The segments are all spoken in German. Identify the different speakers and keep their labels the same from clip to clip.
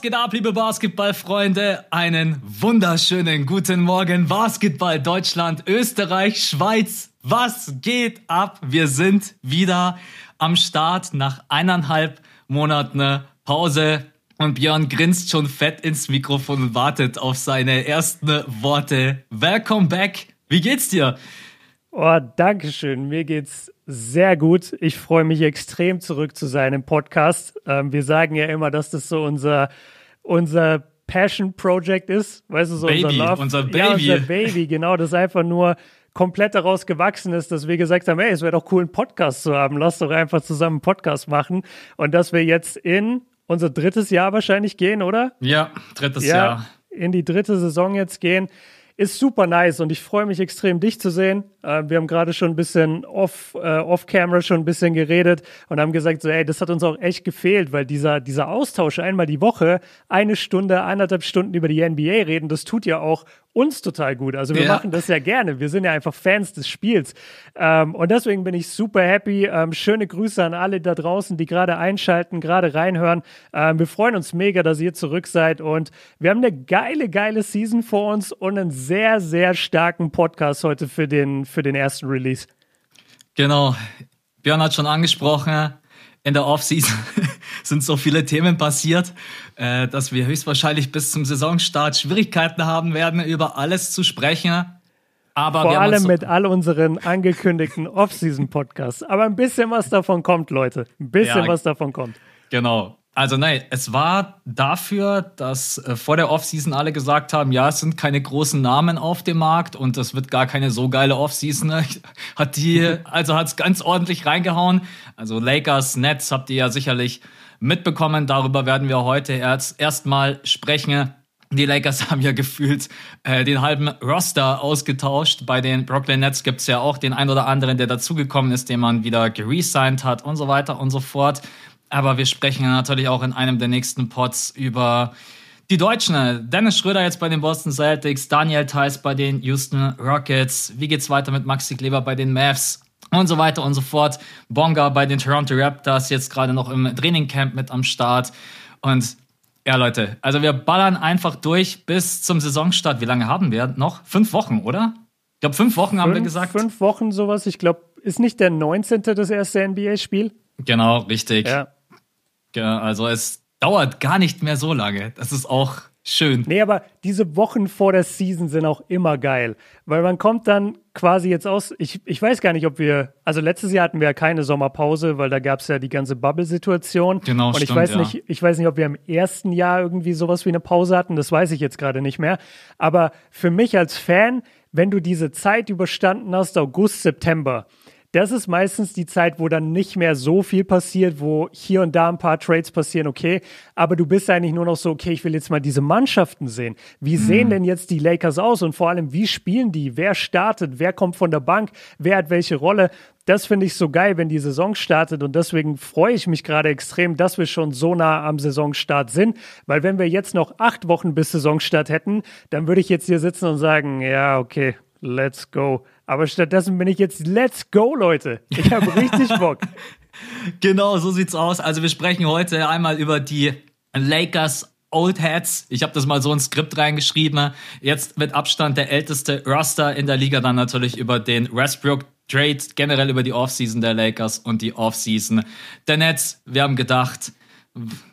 Speaker 1: Was geht ab, liebe Basketballfreunde? Einen wunderschönen guten Morgen, Basketball Deutschland, Österreich, Schweiz. Was geht ab? Wir sind wieder am Start nach eineinhalb Monaten Pause. Und Björn grinst schon fett ins Mikrofon und wartet auf seine ersten Worte. Welcome back. Wie geht's dir?
Speaker 2: Oh, danke schön. Mir geht's sehr gut. Ich freue mich extrem zurück zu seinem Podcast. Ähm, wir sagen ja immer, dass das so unser, unser Passion Project ist. Weißt du, so
Speaker 1: Baby,
Speaker 2: unser Love.
Speaker 1: Unser Baby.
Speaker 2: Ja, unser Baby, genau. Das einfach nur komplett daraus gewachsen ist, dass wir gesagt haben, hey, es wäre doch cool, einen Podcast zu haben. Lass doch einfach zusammen einen Podcast machen. Und dass wir jetzt in unser drittes Jahr wahrscheinlich gehen, oder?
Speaker 1: Ja, drittes
Speaker 2: ja,
Speaker 1: Jahr.
Speaker 2: In die dritte Saison jetzt gehen ist super nice und ich freue mich extrem, dich zu sehen. Äh, wir haben gerade schon ein bisschen off, äh, off-camera schon ein bisschen geredet und haben gesagt, so, ey, das hat uns auch echt gefehlt, weil dieser, dieser Austausch einmal die Woche, eine Stunde, eineinhalb Stunden über die NBA reden, das tut ja auch uns total gut. Also wir ja. machen das ja gerne. Wir sind ja einfach Fans des Spiels. Ähm, und deswegen bin ich super happy. Ähm, schöne Grüße an alle da draußen, die gerade einschalten, gerade reinhören. Ähm, wir freuen uns mega, dass ihr zurück seid. Und wir haben eine geile, geile Season vor uns und einen sehr, sehr starken Podcast heute für den, für den ersten Release.
Speaker 1: Genau. Björn hat schon angesprochen, in der Offseason sind so viele Themen passiert, äh, dass wir höchstwahrscheinlich bis zum Saisonstart Schwierigkeiten haben werden, über alles zu sprechen.
Speaker 2: Aber Vor allem mit all unseren angekündigten Offseason-Podcasts. Aber ein bisschen was davon kommt, Leute. Ein bisschen ja, was davon kommt.
Speaker 1: Genau. Also nein, es war dafür, dass äh, vor der Offseason alle gesagt haben, ja, es sind keine großen Namen auf dem Markt und das wird gar keine so geile Offseason. Hat die, also hat es ganz ordentlich reingehauen. Also Lakers, Nets habt ihr ja sicherlich mitbekommen. Darüber werden wir heute erst erstmal sprechen. Die Lakers haben ja gefühlt äh, den halben Roster ausgetauscht. Bei den Brooklyn Nets gibt's ja auch den ein oder anderen, der dazugekommen ist, den man wieder geresigned hat und so weiter und so fort. Aber wir sprechen natürlich auch in einem der nächsten Pods über die Deutschen. Dennis Schröder jetzt bei den Boston Celtics, Daniel Theiss bei den Houston Rockets. Wie geht's weiter mit Maxi Kleber bei den Mavs? Und so weiter und so fort. Bonga bei den Toronto Raptors jetzt gerade noch im Trainingcamp mit am Start. Und ja, Leute, also wir ballern einfach durch bis zum Saisonstart. Wie lange haben wir noch? Fünf Wochen, oder? Ich glaube, fünf Wochen fünf, haben wir gesagt.
Speaker 2: Fünf Wochen sowas. Ich glaube, ist nicht der 19. das erste NBA-Spiel?
Speaker 1: Genau, richtig. Ja. Also es dauert gar nicht mehr so lange. Das ist auch schön.
Speaker 2: Nee, aber diese Wochen vor der Season sind auch immer geil. Weil man kommt dann quasi jetzt aus. Ich, ich weiß gar nicht, ob wir. Also letztes Jahr hatten wir ja keine Sommerpause, weil da gab es ja die ganze Bubble-Situation.
Speaker 1: Genau.
Speaker 2: Und ich
Speaker 1: stimmt,
Speaker 2: weiß
Speaker 1: ja.
Speaker 2: nicht, ich weiß nicht, ob wir im ersten Jahr irgendwie sowas wie eine Pause hatten. Das weiß ich jetzt gerade nicht mehr. Aber für mich als Fan, wenn du diese Zeit überstanden hast, August, September, das ist meistens die Zeit, wo dann nicht mehr so viel passiert, wo hier und da ein paar Trades passieren, okay. Aber du bist eigentlich nur noch so, okay, ich will jetzt mal diese Mannschaften sehen. Wie mhm. sehen denn jetzt die Lakers aus? Und vor allem, wie spielen die? Wer startet? Wer kommt von der Bank? Wer hat welche Rolle? Das finde ich so geil, wenn die Saison startet. Und deswegen freue ich mich gerade extrem, dass wir schon so nah am Saisonstart sind. Weil wenn wir jetzt noch acht Wochen bis Saisonstart hätten, dann würde ich jetzt hier sitzen und sagen, ja, okay, let's go. Aber stattdessen bin ich jetzt Let's go, Leute. Ich habe richtig Bock.
Speaker 1: genau, so sieht's aus. Also wir sprechen heute einmal über die Lakers Old Heads. Ich habe das mal so ins Skript reingeschrieben. Jetzt mit Abstand der älteste Roster in der Liga. Dann natürlich über den Westbrook Trade, generell über die Offseason der Lakers und die Offseason der Nets. Wir haben gedacht,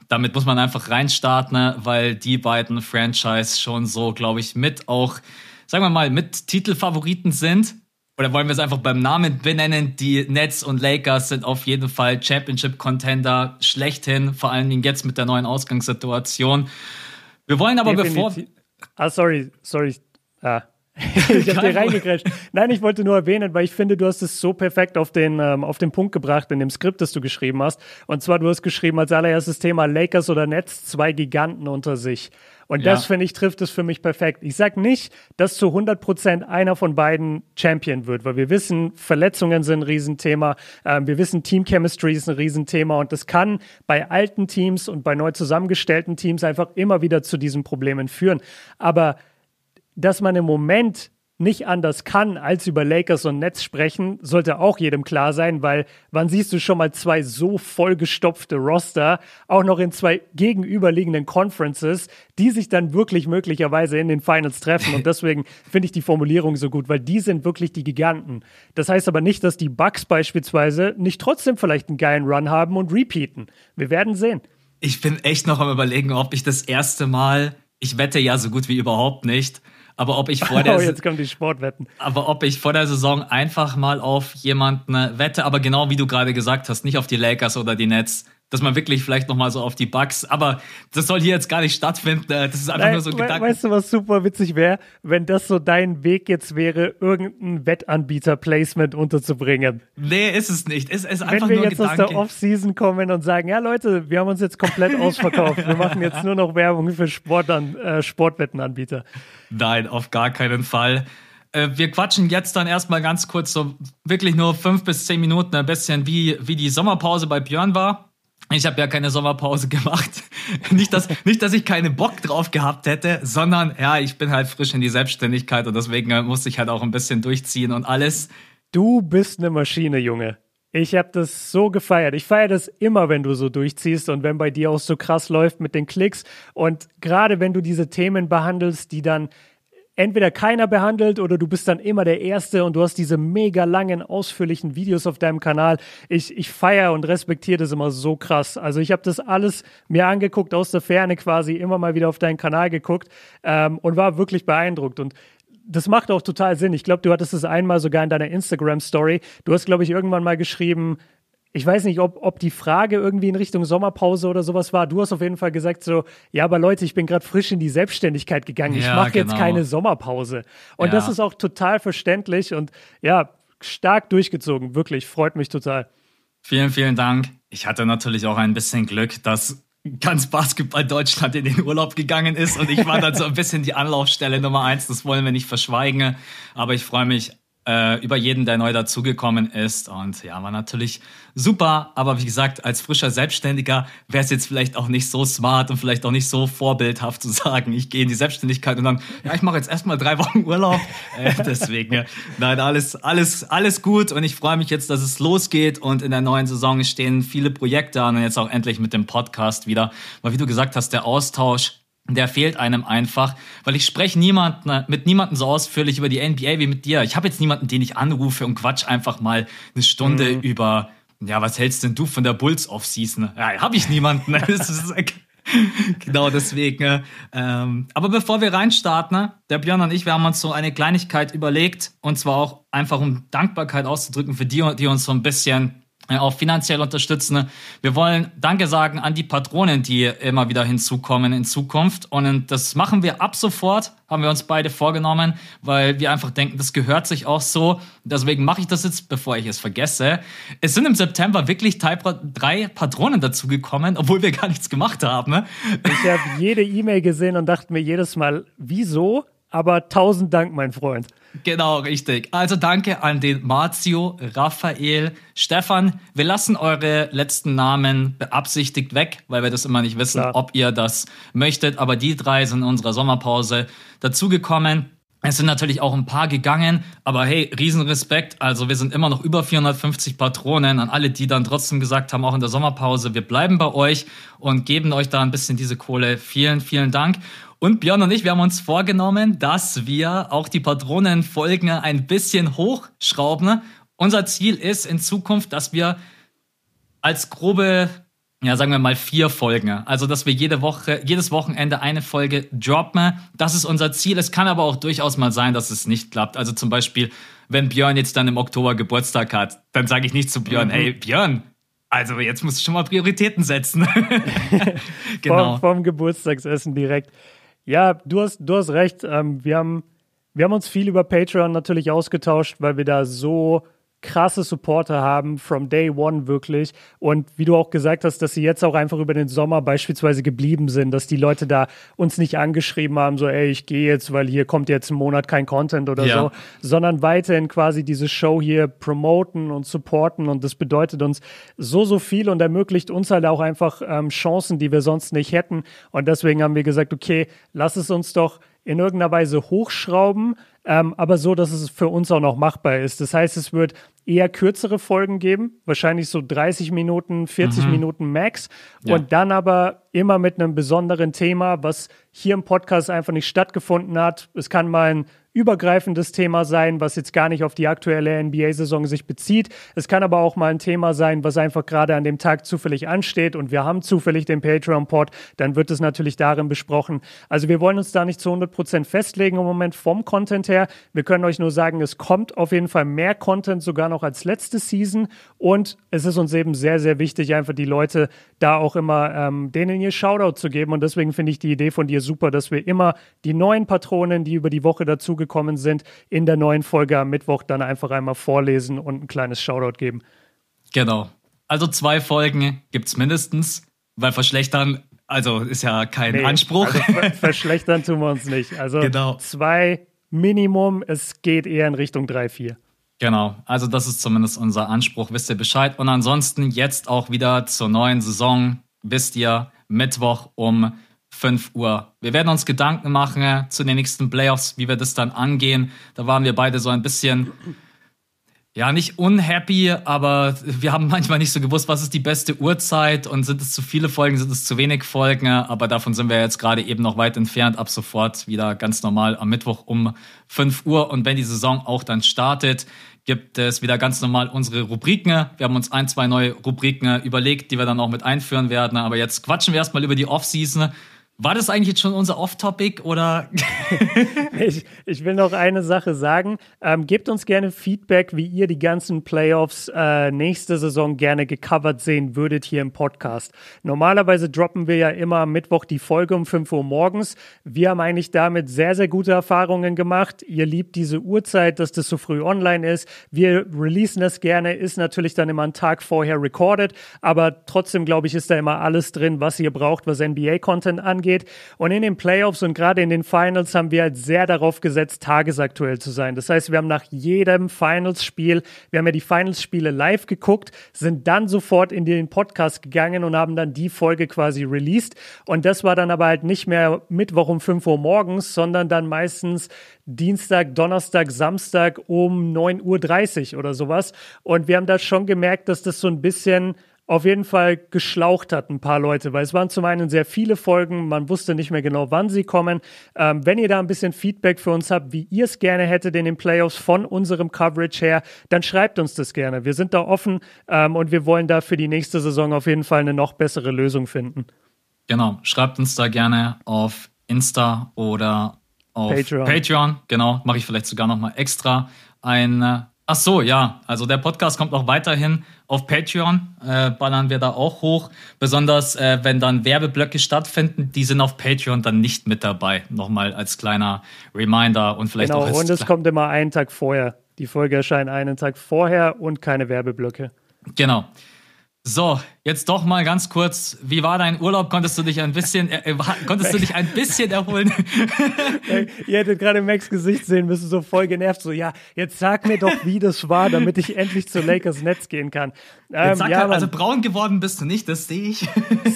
Speaker 1: damit muss man einfach reinstarten, weil die beiden Franchise schon so, glaube ich, mit auch, sagen wir mal, mit Titelfavoriten sind. Oder wollen wir es einfach beim Namen benennen? Die Nets und Lakers sind auf jeden Fall Championship-Contender schlechthin, vor allen Dingen jetzt mit der neuen Ausgangssituation. Wir wollen aber Definitiv. bevor.
Speaker 2: Ah, sorry, sorry. Ah. ich habe dir reingekrätscht. Nein, ich wollte nur erwähnen, weil ich finde, du hast es so perfekt auf den, ähm, auf den Punkt gebracht in dem Skript, das du geschrieben hast. Und zwar, du hast geschrieben als allererstes Thema Lakers oder Nets, zwei Giganten unter sich. Und ja. das, finde ich, trifft es für mich perfekt. Ich sage nicht, dass zu 100 Prozent einer von beiden Champion wird, weil wir wissen, Verletzungen sind ein Riesenthema. Ähm, wir wissen, Team Chemistry ist ein Riesenthema. Und das kann bei alten Teams und bei neu zusammengestellten Teams einfach immer wieder zu diesen Problemen führen. Aber dass man im Moment nicht anders kann, als über Lakers und Nets sprechen, sollte auch jedem klar sein, weil wann siehst du schon mal zwei so vollgestopfte Roster, auch noch in zwei gegenüberliegenden Conferences, die sich dann wirklich möglicherweise in den Finals treffen. Und deswegen finde ich die Formulierung so gut, weil die sind wirklich die Giganten. Das heißt aber nicht, dass die Bucks beispielsweise nicht trotzdem vielleicht einen geilen Run haben und repeaten. Wir werden sehen.
Speaker 1: Ich bin echt noch am überlegen, ob ich das erste Mal, ich wette ja so gut wie überhaupt nicht, aber ob ich vor der
Speaker 2: oh, jetzt kommen die Sportwetten.
Speaker 1: Aber ob ich vor der Saison einfach mal auf jemanden wette, aber genau wie du gerade gesagt hast, nicht auf die Lakers oder die Nets, dass man wirklich vielleicht nochmal so auf die Bugs, aber das soll hier jetzt gar nicht stattfinden. Äh, das ist einfach Nein, nur so ein Gedanke.
Speaker 2: Weißt du, was super witzig wäre, wenn das so dein Weg jetzt wäre, irgendein Wettanbieter-Placement unterzubringen?
Speaker 1: Nee, ist es nicht. Es ist
Speaker 2: einfach
Speaker 1: wenn wir
Speaker 2: nur jetzt
Speaker 1: Gedanke.
Speaker 2: aus der Offseason kommen und sagen, ja Leute, wir haben uns jetzt komplett ausverkauft. wir machen jetzt nur noch Werbung für Sport äh, Sportwettenanbieter.
Speaker 1: Nein, auf gar keinen Fall. Äh, wir quatschen jetzt dann erstmal ganz kurz so wirklich nur fünf bis zehn Minuten ein bisschen, wie, wie die Sommerpause bei Björn war. Ich habe ja keine Sommerpause gemacht. nicht, dass, nicht, dass ich keinen Bock drauf gehabt hätte, sondern ja, ich bin halt frisch in die Selbstständigkeit und deswegen äh, musste ich halt auch ein bisschen durchziehen und alles.
Speaker 2: Du bist eine Maschine, Junge. Ich habe das so gefeiert. Ich feiere das immer, wenn du so durchziehst und wenn bei dir auch so krass läuft mit den Klicks. Und gerade wenn du diese Themen behandelst, die dann entweder keiner behandelt oder du bist dann immer der Erste und du hast diese mega langen, ausführlichen Videos auf deinem Kanal. Ich, ich feiere und respektiere das immer so krass. Also ich habe das alles mir angeguckt, aus der Ferne quasi, immer mal wieder auf deinen Kanal geguckt ähm, und war wirklich beeindruckt. Und das macht auch total Sinn. Ich glaube, du hattest es einmal sogar in deiner Instagram-Story. Du hast, glaube ich, irgendwann mal geschrieben, ich weiß nicht, ob, ob die Frage irgendwie in Richtung Sommerpause oder sowas war. Du hast auf jeden Fall gesagt so, ja, aber Leute, ich bin gerade frisch in die Selbstständigkeit gegangen. Ja, ich mache genau. jetzt keine Sommerpause. Und ja. das ist auch total verständlich und ja, stark durchgezogen. Wirklich, freut mich total.
Speaker 1: Vielen, vielen Dank. Ich hatte natürlich auch ein bisschen Glück, dass ganz Basketball Deutschland in den Urlaub gegangen ist und ich war dann so ein bisschen die Anlaufstelle Nummer eins. Das wollen wir nicht verschweigen. Aber ich freue mich äh, über jeden, der neu dazugekommen ist. Und ja, war natürlich super. Aber wie gesagt, als frischer Selbstständiger wäre es jetzt vielleicht auch nicht so smart und vielleicht auch nicht so vorbildhaft zu sagen, ich gehe in die Selbstständigkeit und dann, ja, ich mache jetzt erstmal drei Wochen Urlaub. Äh, deswegen, nein, alles, alles, alles gut. Und ich freue mich jetzt, dass es losgeht. Und in der neuen Saison stehen viele Projekte an und jetzt auch endlich mit dem Podcast wieder. Weil wie du gesagt hast, der Austausch der fehlt einem einfach, weil ich spreche niemanden, mit niemandem so ausführlich über die NBA wie mit dir. Ich habe jetzt niemanden, den ich anrufe und quatsch einfach mal eine Stunde mhm. über, ja, was hältst denn du von der Bulls Offseason? Ja, habe ich niemanden. genau deswegen. Ähm, aber bevor wir reinstarten, der Björn und ich, wir haben uns so eine Kleinigkeit überlegt und zwar auch einfach um Dankbarkeit auszudrücken für die, die uns so ein bisschen äh, auch finanziell unterstützen. Wir wollen Danke sagen an die Patronen, die immer wieder hinzukommen in Zukunft. Und das machen wir ab sofort, haben wir uns beide vorgenommen, weil wir einfach denken, das gehört sich auch so. Deswegen mache ich das jetzt, bevor ich es vergesse. Es sind im September wirklich drei Patronen dazugekommen, obwohl wir gar nichts gemacht haben.
Speaker 2: Ich habe jede E-Mail gesehen und dachte mir jedes Mal, wieso? Aber tausend Dank, mein Freund.
Speaker 1: Genau, richtig. Also danke an den Marzio, Raphael, Stefan. Wir lassen eure letzten Namen beabsichtigt weg, weil wir das immer nicht wissen, Klar. ob ihr das möchtet. Aber die drei sind in unserer Sommerpause dazugekommen. Es sind natürlich auch ein paar gegangen, aber hey, Riesenrespekt. Also wir sind immer noch über 450 Patronen an alle, die dann trotzdem gesagt haben, auch in der Sommerpause, wir bleiben bei euch und geben euch da ein bisschen diese Kohle. Vielen, vielen Dank. Und Björn und ich, wir haben uns vorgenommen, dass wir auch die Patronenfolgen ein bisschen hochschrauben. Unser Ziel ist in Zukunft, dass wir als grobe, ja, sagen wir mal vier Folgen, also dass wir jede Woche, jedes Wochenende eine Folge droppen. Das ist unser Ziel. Es kann aber auch durchaus mal sein, dass es nicht klappt. Also zum Beispiel, wenn Björn jetzt dann im Oktober Geburtstag hat, dann sage ich nicht zu Björn, mhm. hey Björn, also jetzt musst du schon mal Prioritäten setzen.
Speaker 2: genau. Vom, vom Geburtstagsessen direkt. Ja, du hast, du hast recht. Ähm, wir, haben, wir haben uns viel über Patreon natürlich ausgetauscht, weil wir da so krasse Supporter haben, from day one wirklich. Und wie du auch gesagt hast, dass sie jetzt auch einfach über den Sommer beispielsweise geblieben sind, dass die Leute da uns nicht angeschrieben haben, so, ey, ich gehe jetzt, weil hier kommt jetzt ein Monat kein Content oder ja. so, sondern weiterhin quasi diese Show hier promoten und supporten. Und das bedeutet uns so, so viel und ermöglicht uns halt auch einfach ähm, Chancen, die wir sonst nicht hätten. Und deswegen haben wir gesagt, okay, lass es uns doch in irgendeiner Weise hochschrauben, ähm, aber so, dass es für uns auch noch machbar ist. Das heißt, es wird eher kürzere Folgen geben, wahrscheinlich so 30 Minuten, 40 mhm. Minuten max ja. und dann aber immer mit einem besonderen Thema, was hier im Podcast einfach nicht stattgefunden hat. Es kann mal ein übergreifendes Thema sein, was jetzt gar nicht auf die aktuelle NBA-Saison sich bezieht. Es kann aber auch mal ein Thema sein, was einfach gerade an dem Tag zufällig ansteht und wir haben zufällig den Patreon-Pod, dann wird es natürlich darin besprochen. Also wir wollen uns da nicht zu 100 Prozent festlegen im Moment vom Content her. Wir können euch nur sagen, es kommt auf jeden Fall mehr Content sogar noch als letzte Season und es ist uns eben sehr, sehr wichtig, einfach die Leute da auch immer ähm, denen ihr Shoutout zu geben und deswegen finde ich die Idee von dir super, dass wir immer die neuen Patronen, die über die Woche dazugekommen gekommen sind, in der neuen Folge am Mittwoch dann einfach einmal vorlesen und ein kleines Shoutout geben.
Speaker 1: Genau. Also zwei Folgen gibt es mindestens, weil verschlechtern, also ist ja kein nee, Anspruch. Also
Speaker 2: verschlechtern tun wir uns nicht. Also genau. zwei Minimum, es geht eher in Richtung drei, vier.
Speaker 1: Genau, also das ist zumindest unser Anspruch, wisst ihr Bescheid. Und ansonsten jetzt auch wieder zur neuen Saison, wisst ihr, Mittwoch um 5 Uhr. Wir werden uns Gedanken machen äh, zu den nächsten Playoffs, wie wir das dann angehen. Da waren wir beide so ein bisschen, ja, nicht unhappy, aber wir haben manchmal nicht so gewusst, was ist die beste Uhrzeit und sind es zu viele Folgen, sind es zu wenig Folgen. Aber davon sind wir jetzt gerade eben noch weit entfernt. Ab sofort wieder ganz normal am Mittwoch um 5 Uhr. Und wenn die Saison auch dann startet, gibt es wieder ganz normal unsere Rubriken. Wir haben uns ein, zwei neue Rubriken überlegt, die wir dann auch mit einführen werden. Aber jetzt quatschen wir erstmal über die Offseason. War das eigentlich jetzt schon unser Off-Topic oder?
Speaker 2: ich, ich will noch eine Sache sagen. Ähm, gebt uns gerne Feedback, wie ihr die ganzen Playoffs äh, nächste Saison gerne gecovert sehen würdet hier im Podcast. Normalerweise droppen wir ja immer am Mittwoch die Folge um 5 Uhr morgens. Wir haben eigentlich damit sehr, sehr gute Erfahrungen gemacht. Ihr liebt diese Uhrzeit, dass das so früh online ist. Wir releasen das gerne, ist natürlich dann immer einen Tag vorher recorded, aber trotzdem glaube ich, ist da immer alles drin, was ihr braucht, was NBA-Content angeht angeht. Und in den Playoffs und gerade in den Finals haben wir halt sehr darauf gesetzt, tagesaktuell zu sein. Das heißt, wir haben nach jedem Finals-Spiel, wir haben ja die Finals-Spiele live geguckt, sind dann sofort in den Podcast gegangen und haben dann die Folge quasi released. Und das war dann aber halt nicht mehr Mittwoch um 5 Uhr morgens, sondern dann meistens Dienstag, Donnerstag, Samstag um 9.30 Uhr oder sowas. Und wir haben da schon gemerkt, dass das so ein bisschen auf jeden Fall geschlaucht hat, ein paar Leute, weil es waren zum einen sehr viele Folgen, man wusste nicht mehr genau, wann sie kommen. Ähm, wenn ihr da ein bisschen Feedback für uns habt, wie ihr es gerne hättet in den Playoffs von unserem Coverage her, dann schreibt uns das gerne. Wir sind da offen ähm, und wir wollen da für die nächste Saison auf jeden Fall eine noch bessere Lösung finden.
Speaker 1: Genau, schreibt uns da gerne auf Insta oder auf Patreon. Patreon. Genau, mache ich vielleicht sogar noch mal extra ein Ach so, ja. Also der Podcast kommt auch weiterhin auf Patreon, äh, ballern wir da auch hoch. Besonders äh, wenn dann Werbeblöcke stattfinden, die sind auf Patreon dann nicht mit dabei. Nochmal als kleiner Reminder und vielleicht
Speaker 2: genau,
Speaker 1: auch. Genau,
Speaker 2: und es kommt immer einen Tag vorher. Die Folge erscheint einen Tag vorher und keine Werbeblöcke.
Speaker 1: Genau. So, jetzt doch mal ganz kurz. Wie war dein Urlaub? Konntest du dich ein bisschen, äh, konntest du dich ein bisschen erholen?
Speaker 2: Ihr hättet gerade Max Gesicht sehen müssen, so voll genervt. So, ja, jetzt sag mir doch, wie das war, damit ich endlich zu Lakers Netz gehen kann.
Speaker 1: Ähm, ja, halt, also braun geworden bist du nicht, das sehe ich.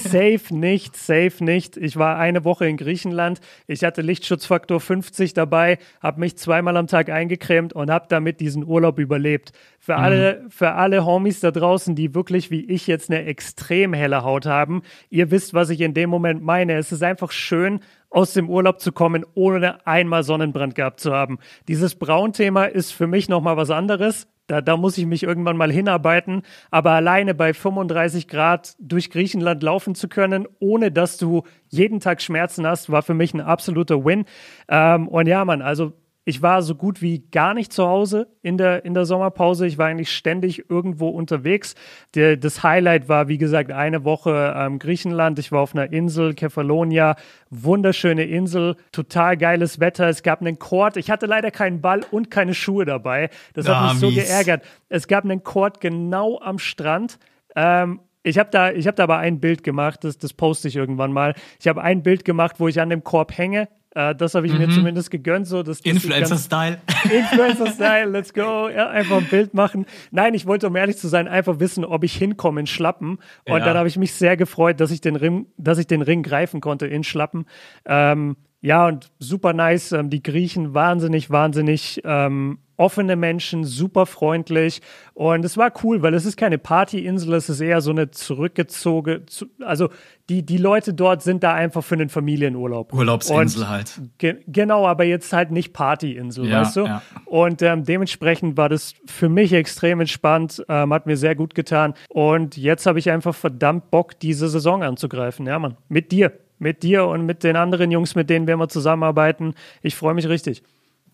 Speaker 2: safe nicht, safe nicht. Ich war eine Woche in Griechenland. Ich hatte Lichtschutzfaktor 50 dabei, habe mich zweimal am Tag eingecremt und habe damit diesen Urlaub überlebt. Für mhm. alle, für alle Homies da draußen, die wirklich wie ich jetzt eine extrem helle Haut haben, ihr wisst, was ich in dem Moment meine. Es ist einfach schön, aus dem Urlaub zu kommen, ohne einmal Sonnenbrand gehabt zu haben. Dieses Braunthema ist für mich nochmal was anderes. Da, da muss ich mich irgendwann mal hinarbeiten. Aber alleine bei 35 Grad durch Griechenland laufen zu können, ohne dass du jeden Tag Schmerzen hast, war für mich ein absoluter Win. Ähm, und ja, Mann, also ich war so gut wie gar nicht zu Hause in der, in der Sommerpause. Ich war eigentlich ständig irgendwo unterwegs. Der, das Highlight war, wie gesagt, eine Woche ähm, Griechenland. Ich war auf einer Insel, Kefalonia. Wunderschöne Insel, total geiles Wetter. Es gab einen Court. Ich hatte leider keinen Ball und keine Schuhe dabei. Das hat ah, mich so mies. geärgert. Es gab einen Court genau am Strand. Ähm, ich habe da, hab da aber ein Bild gemacht, das, das poste ich irgendwann mal. Ich habe ein Bild gemacht, wo ich an dem Korb hänge äh, das habe ich mhm. mir zumindest gegönnt. So, dass,
Speaker 1: Influencer-Style.
Speaker 2: Influencer-Style, let's go. Ja, einfach ein Bild machen. Nein, ich wollte, um ehrlich zu sein, einfach wissen, ob ich hinkomme in Schlappen. Und ja. dann habe ich mich sehr gefreut, dass ich den Ring, dass ich den Ring greifen konnte in Schlappen. Ähm, Ja, und super nice. Ähm, die Griechen wahnsinnig, wahnsinnig ähm, offene Menschen, super freundlich. Und es war cool, weil es ist keine Partyinsel, es ist eher so eine zurückgezogene, also die, die Leute dort sind da einfach für einen Familienurlaub.
Speaker 1: Urlaubsinsel und, halt.
Speaker 2: Ge genau, aber jetzt halt nicht Partyinsel, ja, weißt du? Ja. Und ähm, dementsprechend war das für mich extrem entspannt, ähm, hat mir sehr gut getan. Und jetzt habe ich einfach verdammt Bock, diese Saison anzugreifen. Ja, Mann, mit dir. Mit dir und mit den anderen Jungs, mit denen wir immer zusammenarbeiten. Ich freue mich richtig.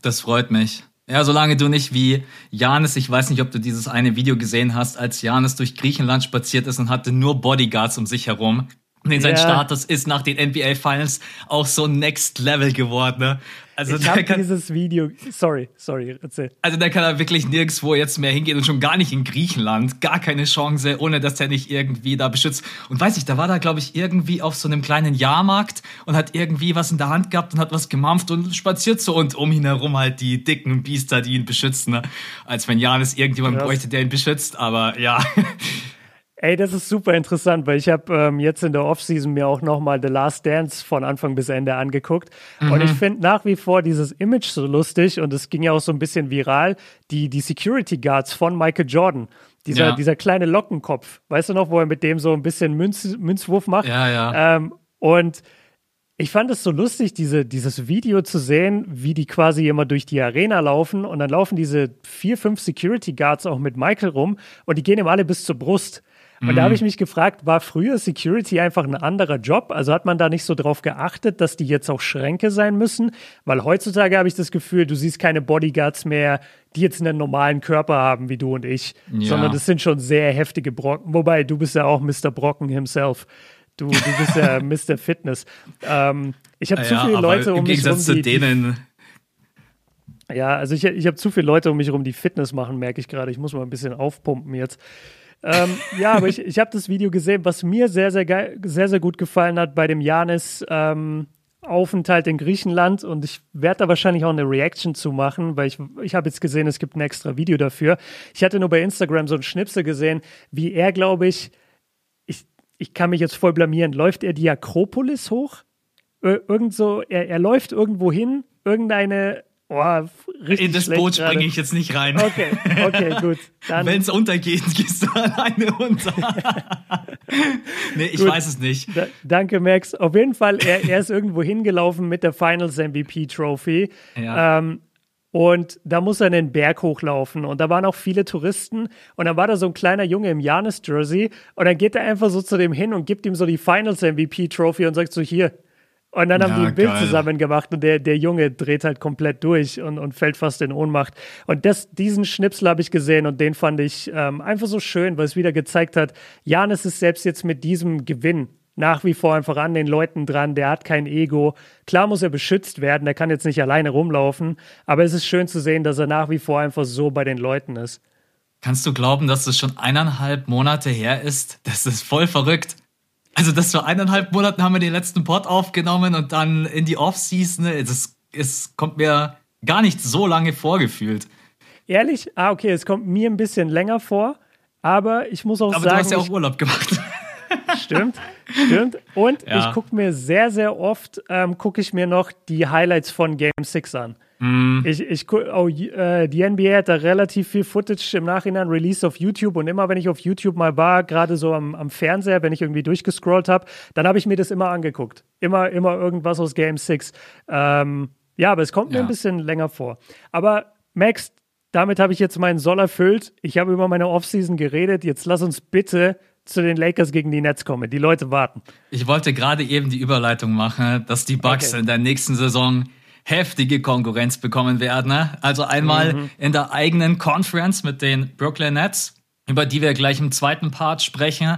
Speaker 1: Das freut mich. Ja, solange du nicht wie Janis, ich weiß nicht, ob du dieses eine Video gesehen hast, als Janis durch Griechenland spaziert ist und hatte nur Bodyguards um sich herum. Und sein ja. Status ist nach den NBA Finals auch so Next Level geworden. Ne?
Speaker 2: Also ich habe dieses Video, sorry, sorry, erzähl.
Speaker 1: Also der kann da wirklich nirgendwo jetzt mehr hingehen und schon gar nicht in Griechenland. Gar keine Chance, ohne dass er nicht irgendwie da beschützt. Und weiß ich, da war da, glaube ich, irgendwie auf so einem kleinen Jahrmarkt und hat irgendwie was in der Hand gehabt und hat was gemampft und spaziert so und um ihn herum halt die dicken Biester, die ihn beschützen. Ne? Als wenn Janis irgendjemand Krass. bräuchte, der ihn beschützt. Aber ja.
Speaker 2: Ey, das ist super interessant, weil ich habe ähm, jetzt in der Offseason mir auch nochmal The Last Dance von Anfang bis Ende angeguckt. Mhm. Und ich finde nach wie vor dieses Image so lustig und es ging ja auch so ein bisschen viral, die, die Security Guards von Michael Jordan. Dieser, ja. dieser kleine Lockenkopf, weißt du noch, wo er mit dem so ein bisschen Münz, Münzwurf macht?
Speaker 1: Ja, ja.
Speaker 2: Ähm, und ich fand es so lustig, diese, dieses Video zu sehen, wie die quasi immer durch die Arena laufen und dann laufen diese vier, fünf Security Guards auch mit Michael rum und die gehen ihm alle bis zur Brust. Und mhm. da habe ich mich gefragt, war früher Security einfach ein anderer Job? Also hat man da nicht so drauf geachtet, dass die jetzt auch Schränke sein müssen? Weil heutzutage habe ich das Gefühl, du siehst keine Bodyguards mehr, die jetzt einen normalen Körper haben wie du und ich, ja. sondern das sind schon sehr heftige Brocken. Wobei, du bist ja auch Mr. Brocken himself. Du, du bist ja Mr. Fitness. Ähm, ich habe ja, zu viele Leute um mich
Speaker 1: herum, die,
Speaker 2: denen ja, also ich, ich habe zu viele Leute um mich herum, die Fitness machen, merke ich gerade. Ich muss mal ein bisschen aufpumpen jetzt ähm, ja, aber ich, ich habe das Video gesehen, was mir sehr, sehr, geil, sehr, sehr gut gefallen hat bei dem Janis. Ähm, Aufenthalt in Griechenland und ich werde da wahrscheinlich auch eine Reaction zu machen, weil ich, ich habe jetzt gesehen, es gibt ein extra Video dafür. Ich hatte nur bei Instagram so ein Schnipsel gesehen, wie er, glaube ich, ich, ich kann mich jetzt voll blamieren, läuft er die Akropolis hoch? Irgend so, er, er läuft irgendwo hin, irgendeine Oh,
Speaker 1: In das Boot springe ich jetzt nicht rein.
Speaker 2: Okay, okay, gut.
Speaker 1: Wenn es untergeht, gehst du alleine unter. nee, ich gut. weiß es nicht.
Speaker 2: Da, danke, Max. Auf jeden Fall, er, er ist irgendwo hingelaufen mit der Finals MVP Trophy. Ja. Ähm, und da muss er einen Berg hochlaufen. Und da waren auch viele Touristen. Und dann war da so ein kleiner Junge im Janis-Jersey. Und dann geht er einfach so zu dem hin und gibt ihm so die Finals MVP Trophy und sagt so: Hier, und dann haben ja, die ein Bild geil. zusammen gemacht und der, der Junge dreht halt komplett durch und, und fällt fast in Ohnmacht. Und das, diesen Schnipsel habe ich gesehen und den fand ich ähm, einfach so schön, weil es wieder gezeigt hat, Janis ist selbst jetzt mit diesem Gewinn nach wie vor einfach an den Leuten dran, der hat kein Ego. Klar muss er beschützt werden, der kann jetzt nicht alleine rumlaufen, aber es ist schön zu sehen, dass er nach wie vor einfach so bei den Leuten ist.
Speaker 1: Kannst du glauben, dass das schon eineinhalb Monate her ist? Das ist voll verrückt. Also das vor eineinhalb Monaten haben wir den letzten Pod aufgenommen und dann in die Offseason. Das, es kommt mir gar nicht so lange vorgefühlt.
Speaker 2: Ehrlich? Ah, okay, es kommt mir ein bisschen länger vor, aber ich muss auch aber sagen.
Speaker 1: Aber du hast ja auch Urlaub gemacht.
Speaker 2: Stimmt, stimmt. Und ja. ich gucke mir sehr, sehr oft, ähm, gucke ich mir noch die Highlights von Game 6 an. Mm. Ich, ich, oh, äh, die NBA hat da relativ viel Footage im Nachhinein released auf YouTube und immer wenn ich auf YouTube mal war, gerade so am, am Fernseher, wenn ich irgendwie durchgescrollt habe, dann habe ich mir das immer angeguckt. Immer, immer irgendwas aus Game 6. Ähm, ja, aber es kommt ja. mir ein bisschen länger vor. Aber Max, damit habe ich jetzt meinen Soll erfüllt. Ich habe über meine Offseason geredet. Jetzt lass uns bitte zu den Lakers gegen die Nets kommen. Die Leute warten.
Speaker 1: Ich wollte gerade eben die Überleitung machen, dass die Bucks okay. in der nächsten Saison heftige Konkurrenz bekommen werden. Ne? Also einmal mhm. in der eigenen Conference mit den Brooklyn Nets, über die wir gleich im zweiten Part sprechen.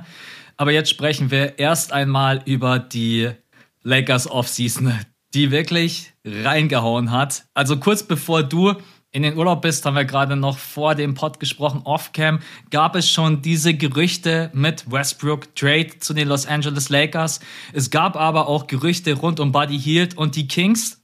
Speaker 1: Aber jetzt sprechen wir erst einmal über die Lakers Offseason, die wirklich reingehauen hat. Also kurz bevor du in den Urlaub bist, haben wir gerade noch vor dem Pod gesprochen, off-cam, gab es schon diese Gerüchte mit Westbrook Trade zu den Los Angeles Lakers. Es gab aber auch Gerüchte rund um Buddy Hield und die Kings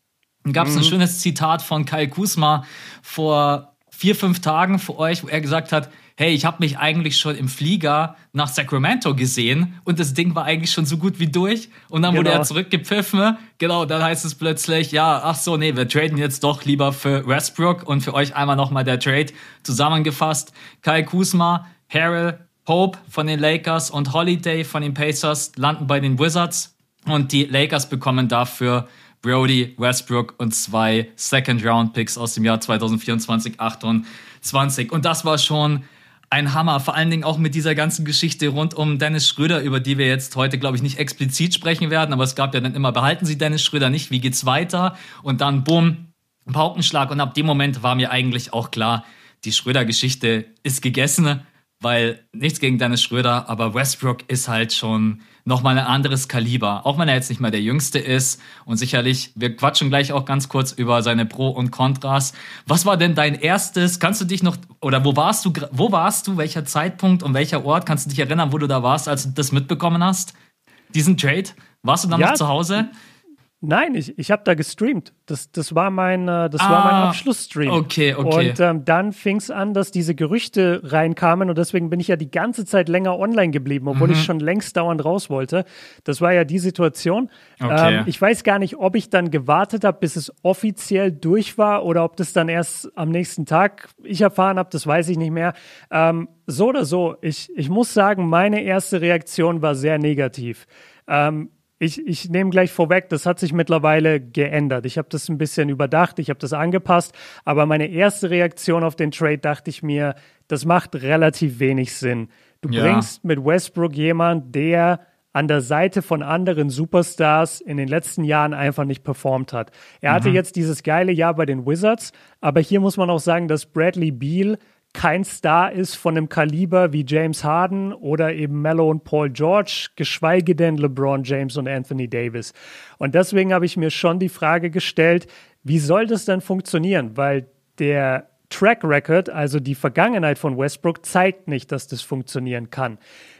Speaker 1: gab es mhm. ein schönes Zitat von Kai Kusma vor vier, fünf Tagen für euch, wo er gesagt hat, hey, ich habe mich eigentlich schon im Flieger nach Sacramento gesehen und das Ding war eigentlich schon so gut wie durch und dann genau. wurde er zurückgepfiffen. Genau, dann heißt es plötzlich, ja, ach so, nee, wir traden jetzt doch lieber für Westbrook und für euch einmal nochmal der Trade zusammengefasst. Kai Kusma, Harrell, Pope von den Lakers und Holiday von den Pacers landen bei den Wizards und die Lakers bekommen dafür Brody, Westbrook und zwei Second-Round-Picks aus dem Jahr 2024, 28. Und das war schon ein Hammer, vor allen Dingen auch mit dieser ganzen Geschichte rund um Dennis Schröder, über die wir jetzt heute, glaube ich, nicht explizit sprechen werden, aber es gab ja dann immer, behalten Sie Dennis Schröder nicht, wie geht's weiter? Und dann, bumm, Paukenschlag. Und ab dem Moment war mir eigentlich auch klar, die Schröder-Geschichte ist gegessen, weil nichts gegen Dennis Schröder, aber Westbrook ist halt schon nochmal ein anderes Kaliber. Auch wenn er jetzt nicht mehr der Jüngste ist. Und sicherlich, wir quatschen gleich auch ganz kurz über seine Pro und Kontras. Was war denn dein erstes? Kannst du dich noch, oder wo warst du, wo warst du, welcher Zeitpunkt und welcher Ort? Kannst du dich erinnern, wo du da warst, als du das mitbekommen hast? Diesen Trade? Warst du dann ja, noch zu Hause?
Speaker 2: Nein, ich, ich habe da gestreamt. Das, das war mein, äh, das ah, war mein Abschlussstream.
Speaker 1: Okay, okay.
Speaker 2: Und ähm, dann fing es an, dass diese Gerüchte reinkamen und deswegen bin ich ja die ganze Zeit länger online geblieben, obwohl mhm. ich schon längst dauernd raus wollte. Das war ja die Situation. Okay. Ähm, ich weiß gar nicht, ob ich dann gewartet habe, bis es offiziell durch war oder ob das dann erst am nächsten Tag ich erfahren habe, das weiß ich nicht mehr. Ähm, so oder so, ich, ich muss sagen, meine erste Reaktion war sehr negativ. Ähm, ich, ich nehme gleich vorweg, das hat sich mittlerweile geändert. Ich habe das ein bisschen überdacht, ich habe das angepasst, aber meine erste Reaktion auf den Trade dachte ich mir, das macht relativ wenig Sinn. Du ja. bringst mit Westbrook jemand, der an der Seite von anderen Superstars in den letzten Jahren einfach nicht performt hat. Er hatte mhm. jetzt dieses geile Jahr bei den Wizards, aber hier muss man auch sagen, dass Bradley Beal kein Star ist von einem Kaliber wie James Harden oder eben Mello und Paul George, geschweige denn LeBron James und Anthony Davis. Und deswegen habe ich mir schon die Frage gestellt, wie soll das denn funktionieren? Weil der Track Record, also die Vergangenheit von Westbrook, zeigt nicht, dass das funktionieren kann.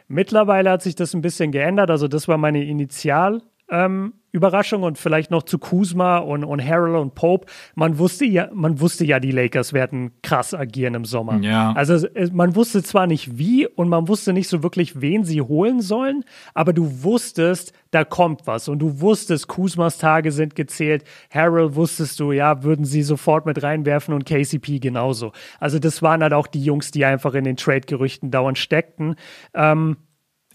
Speaker 2: Mittlerweile hat sich das ein bisschen geändert. Also das war meine Initial ähm, Überraschung und vielleicht noch zu Kuzma und, und Harrell und Pope. Man wusste ja, man wusste ja, die Lakers werden krass agieren im Sommer.
Speaker 1: Ja.
Speaker 2: Also man wusste zwar nicht wie und man wusste nicht so wirklich, wen sie holen sollen, aber du wusstest, da kommt was und du wusstest, Kuzmas Tage sind gezählt. Harrell wusstest du, ja, würden sie sofort mit reinwerfen und KCP genauso. Also das waren halt auch die Jungs, die einfach in den Trade-Gerüchten dauernd steckten. Ähm,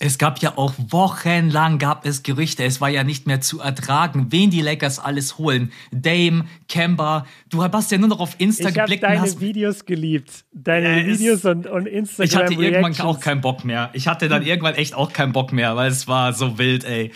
Speaker 1: es gab ja auch wochenlang gab es Gerüchte. Es war ja nicht mehr zu ertragen, wen die Lakers alles holen. Dame, Kemba. Du hast ja nur noch auf Insta
Speaker 2: ich
Speaker 1: geblickt.
Speaker 2: Ich habe deine hast... Videos geliebt. Deine ja, Videos und, und Instagram.
Speaker 1: Ich hatte irgendwann auch keinen Bock mehr. Ich hatte dann irgendwann echt auch keinen Bock mehr, weil es war so wild, ey.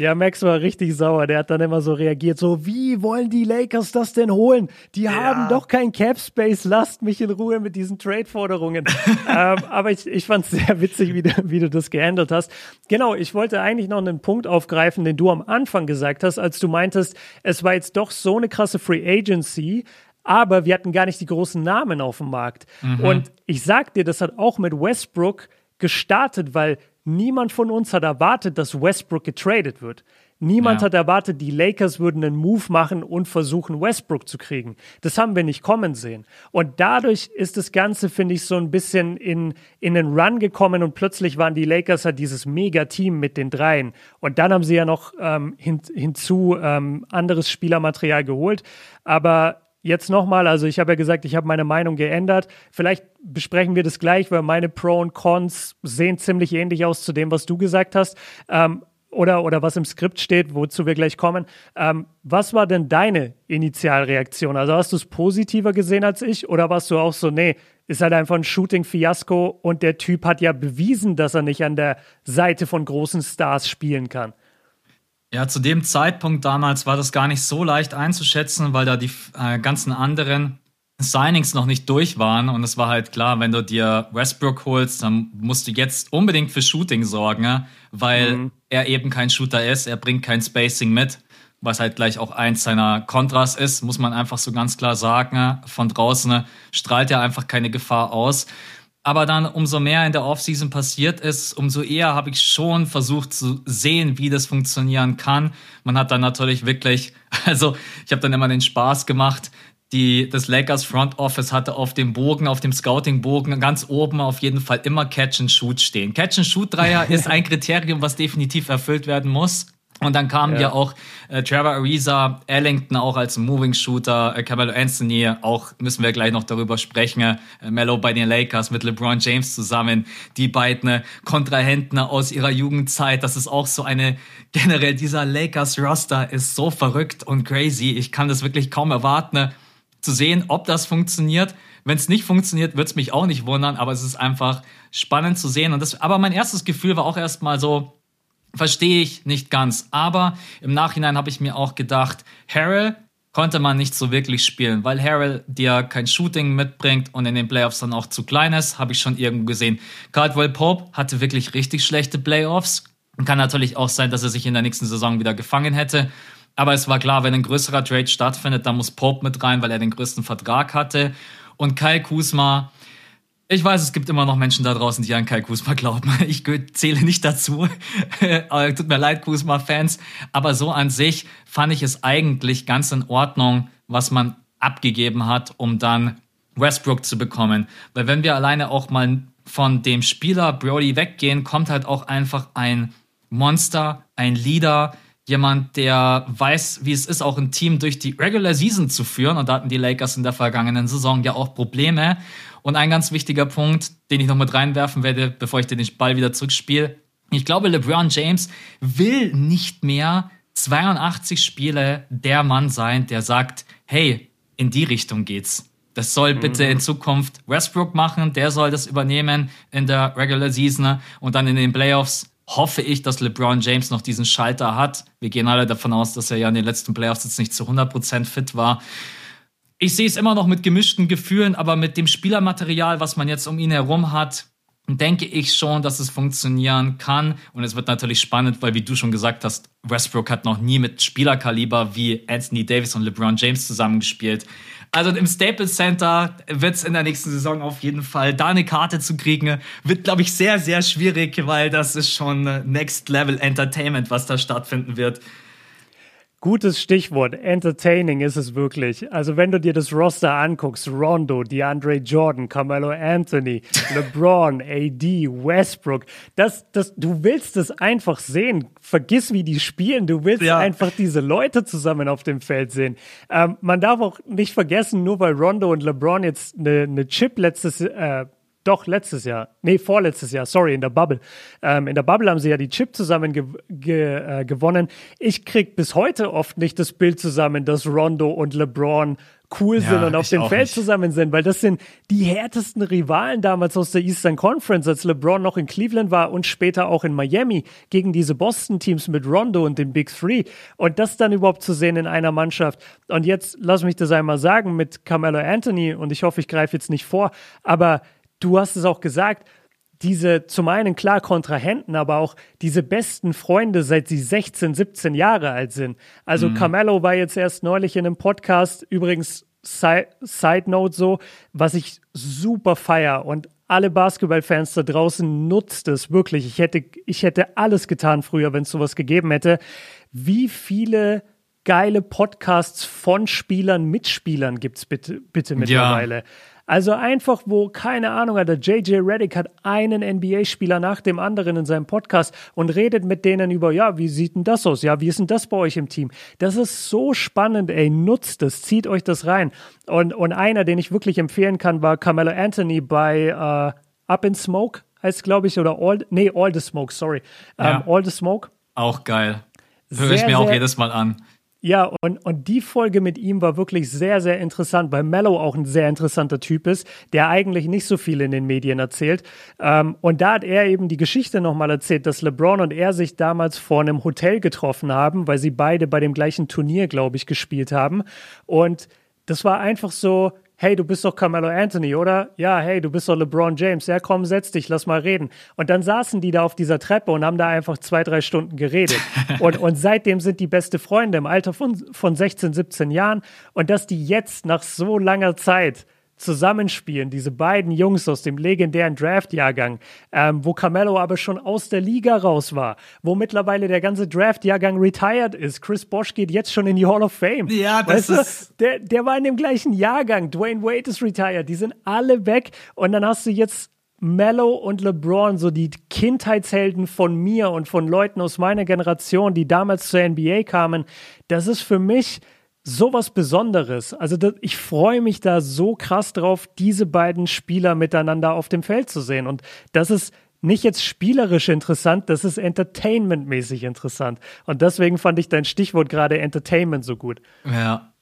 Speaker 2: Ja, Max war richtig sauer. Der hat dann immer so reagiert, so, wie wollen die Lakers das denn holen? Die ja. haben doch kein Cap Space. Lasst mich in Ruhe mit diesen Trade-Forderungen. ähm, aber ich, ich fand es sehr witzig, wie du, wie du das gehandelt hast. Genau, ich wollte eigentlich noch einen Punkt aufgreifen, den du am Anfang gesagt hast, als du meintest, es war jetzt doch so eine krasse Free Agency, aber wir hatten gar nicht die großen Namen auf dem Markt. Mhm. Und ich sag dir, das hat auch mit Westbrook gestartet, weil Niemand von uns hat erwartet, dass Westbrook getradet wird. Niemand ja. hat erwartet, die Lakers würden einen Move machen und versuchen, Westbrook zu kriegen. Das haben wir nicht kommen sehen. Und dadurch ist das Ganze, finde ich, so ein bisschen in, in den Run gekommen und plötzlich waren die Lakers halt dieses Mega-Team mit den Dreien. Und dann haben sie ja noch ähm, hin, hinzu ähm, anderes Spielermaterial geholt. Aber Jetzt nochmal, also ich habe ja gesagt, ich habe meine Meinung geändert. Vielleicht besprechen wir das gleich, weil meine Pro und Cons sehen ziemlich ähnlich aus zu dem, was du gesagt hast. Ähm, oder, oder was im Skript steht, wozu wir gleich kommen. Ähm, was war denn deine Initialreaktion? Also hast du es positiver gesehen als ich oder warst du auch so, nee, ist halt einfach ein Shooting-Fiasko und der Typ hat ja bewiesen, dass er nicht an der Seite von großen Stars spielen kann?
Speaker 1: Ja, zu dem Zeitpunkt damals war das gar nicht so leicht einzuschätzen, weil da die äh, ganzen anderen Signings noch nicht durch waren. Und es war halt klar, wenn du dir Westbrook holst, dann musst du jetzt unbedingt für Shooting sorgen, weil mhm. er eben kein Shooter ist. Er bringt kein Spacing mit, was halt gleich auch eins seiner Kontras ist, muss man einfach so ganz klar sagen. Von draußen strahlt er einfach keine Gefahr aus. Aber dann, umso mehr in der Offseason passiert ist, umso eher habe ich schon versucht zu sehen, wie das funktionieren kann. Man hat dann natürlich wirklich, also ich habe dann immer den Spaß gemacht, die, das Lakers Front Office hatte auf dem Bogen, auf dem Scouting-Bogen ganz oben auf jeden Fall immer Catch and Shoot stehen. Catch and Shoot Dreier ist ein Kriterium, was definitiv erfüllt werden muss. Und dann kamen ja, ja auch äh, Trevor Ariza, Ellington auch als Moving Shooter, äh, Carmelo Anthony, auch müssen wir gleich noch darüber sprechen, äh, Mello bei den Lakers mit LeBron James zusammen, die beiden äh, Kontrahenten aus ihrer Jugendzeit, das ist auch so eine, generell dieser Lakers Roster ist so verrückt und crazy, ich kann das wirklich kaum erwarten, zu sehen, ob das funktioniert. Wenn es nicht funktioniert, wird es mich auch nicht wundern, aber es ist einfach spannend zu sehen. Und das, aber mein erstes Gefühl war auch erstmal so, verstehe ich nicht ganz. Aber im Nachhinein habe ich mir auch gedacht, Harrell konnte man nicht so wirklich spielen, weil Harrell dir kein Shooting mitbringt und in den Playoffs dann auch zu klein ist, habe ich schon irgendwo gesehen. Caldwell Pope hatte wirklich richtig schlechte Playoffs. Kann natürlich auch sein, dass er sich in der nächsten Saison wieder gefangen hätte. Aber es war klar, wenn ein größerer Trade stattfindet, dann muss Pope mit rein, weil er den größten Vertrag hatte. Und Kai Kusma, ich weiß, es gibt immer noch Menschen da draußen, die an Kai Kusma glauben. Ich zähle nicht dazu. Tut mir leid, Kusma-Fans. Aber so an sich fand ich es eigentlich ganz in Ordnung, was man abgegeben hat, um dann Westbrook zu bekommen. Weil wenn wir alleine auch mal von dem Spieler Brody weggehen, kommt halt auch einfach ein Monster, ein Leader, jemand, der weiß, wie es ist, auch ein Team durch die Regular Season zu führen. Und da hatten die Lakers in der vergangenen Saison ja auch Probleme. Und ein ganz wichtiger Punkt, den ich noch mit reinwerfen werde, bevor ich den Ball wieder zurückspiele. Ich glaube, LeBron James will nicht mehr 82 Spiele der Mann sein, der sagt, hey, in die Richtung geht's. Das soll bitte in mhm. Zukunft Westbrook machen, der soll das übernehmen in der Regular Season und dann in den Playoffs hoffe ich, dass LeBron James noch diesen Schalter hat. Wir gehen alle davon aus, dass er ja in den letzten Playoffs jetzt nicht zu 100% fit war. Ich sehe es immer noch mit gemischten Gefühlen, aber mit dem Spielermaterial, was man jetzt um ihn herum hat, denke ich schon, dass es funktionieren kann. Und es wird natürlich spannend, weil, wie du schon gesagt hast, Westbrook hat noch nie mit Spielerkaliber wie Anthony Davis und LeBron James zusammengespielt. Also im Staples Center wird es in der nächsten Saison auf jeden Fall da eine Karte zu kriegen. Wird, glaube ich, sehr, sehr schwierig, weil das ist schon Next Level Entertainment, was da stattfinden wird.
Speaker 2: Gutes Stichwort. Entertaining ist es wirklich. Also wenn du dir das Roster anguckst, Rondo, DeAndre Jordan, Carmelo Anthony, LeBron, AD, Westbrook, das, das, du willst es einfach sehen. Vergiss, wie die spielen. Du willst ja. einfach diese Leute zusammen auf dem Feld sehen. Ähm, man darf auch nicht vergessen, nur weil Rondo und LeBron jetzt eine, eine Chip letztes, äh, doch, letztes Jahr. Nee, vorletztes Jahr, sorry, in der Bubble. Ähm, in der Bubble haben sie ja die Chip zusammen ge ge äh, gewonnen. Ich krieg bis heute oft nicht das Bild zusammen, dass Rondo und LeBron cool sind ja, und auf dem Feld nicht. zusammen sind, weil das sind die härtesten Rivalen damals aus der Eastern Conference, als LeBron noch in Cleveland war und später auch in Miami gegen diese Boston-Teams mit Rondo und den Big Three. Und das dann überhaupt zu sehen in einer Mannschaft. Und jetzt lass mich das einmal sagen mit Carmelo Anthony und ich hoffe, ich greife jetzt nicht vor, aber du hast es auch gesagt, diese zum einen klar Kontrahenten, aber auch diese besten Freunde, seit sie 16, 17 Jahre alt sind. Also mhm. Carmelo war jetzt erst neulich in einem Podcast, übrigens Side, Side Note so, was ich super feier und alle Basketballfans da draußen nutzt es wirklich. Ich hätte, ich hätte alles getan früher, wenn es sowas gegeben hätte. Wie viele geile Podcasts von Spielern, Mitspielern gibt es bitte, bitte mittlerweile? Ja. Also einfach, wo, keine Ahnung, der JJ Reddick hat einen NBA-Spieler nach dem anderen in seinem Podcast und redet mit denen über, ja, wie sieht denn das aus? Ja, wie ist denn das bei euch im Team? Das ist so spannend, ey, nutzt es, zieht euch das rein. Und, und einer, den ich wirklich empfehlen kann, war Carmelo Anthony bei uh, Up in Smoke, heißt glaube ich, oder All, nee, All the Smoke, sorry. Ja. Um, All the Smoke.
Speaker 1: Auch geil. Höre ich mir auch jedes Mal an.
Speaker 2: Ja, und, und die Folge mit ihm war wirklich sehr, sehr interessant, weil Mello auch ein sehr interessanter Typ ist, der eigentlich nicht so viel in den Medien erzählt. Ähm, und da hat er eben die Geschichte nochmal erzählt, dass LeBron und er sich damals vor einem Hotel getroffen haben, weil sie beide bei dem gleichen Turnier, glaube ich, gespielt haben. Und das war einfach so, hey, du bist doch Carmelo Anthony, oder? Ja, hey, du bist doch LeBron James. Ja, komm, setz dich, lass mal reden. Und dann saßen die da auf dieser Treppe und haben da einfach zwei, drei Stunden geredet. und, und seitdem sind die beste Freunde im Alter von, von 16, 17 Jahren. Und dass die jetzt nach so langer Zeit zusammenspielen, diese beiden Jungs aus dem legendären Draft-Jahrgang, ähm, wo Carmelo aber schon aus der Liga raus war, wo mittlerweile der ganze Draft-Jahrgang retired ist. Chris Bosch geht jetzt schon in die Hall of Fame.
Speaker 1: Ja, das weißt ist.
Speaker 2: Du, der, der war in dem gleichen Jahrgang. Dwayne Wade ist retired. Die sind alle weg. Und dann hast du jetzt Mello und LeBron, so die Kindheitshelden von mir und von Leuten aus meiner Generation, die damals zur NBA kamen, das ist für mich sowas Besonderes. Also das, ich freue mich da so krass drauf, diese beiden Spieler miteinander auf dem Feld zu sehen. Und das ist nicht jetzt spielerisch interessant, das ist entertainmentmäßig interessant. Und deswegen fand ich dein Stichwort gerade Entertainment so gut.
Speaker 1: Ja.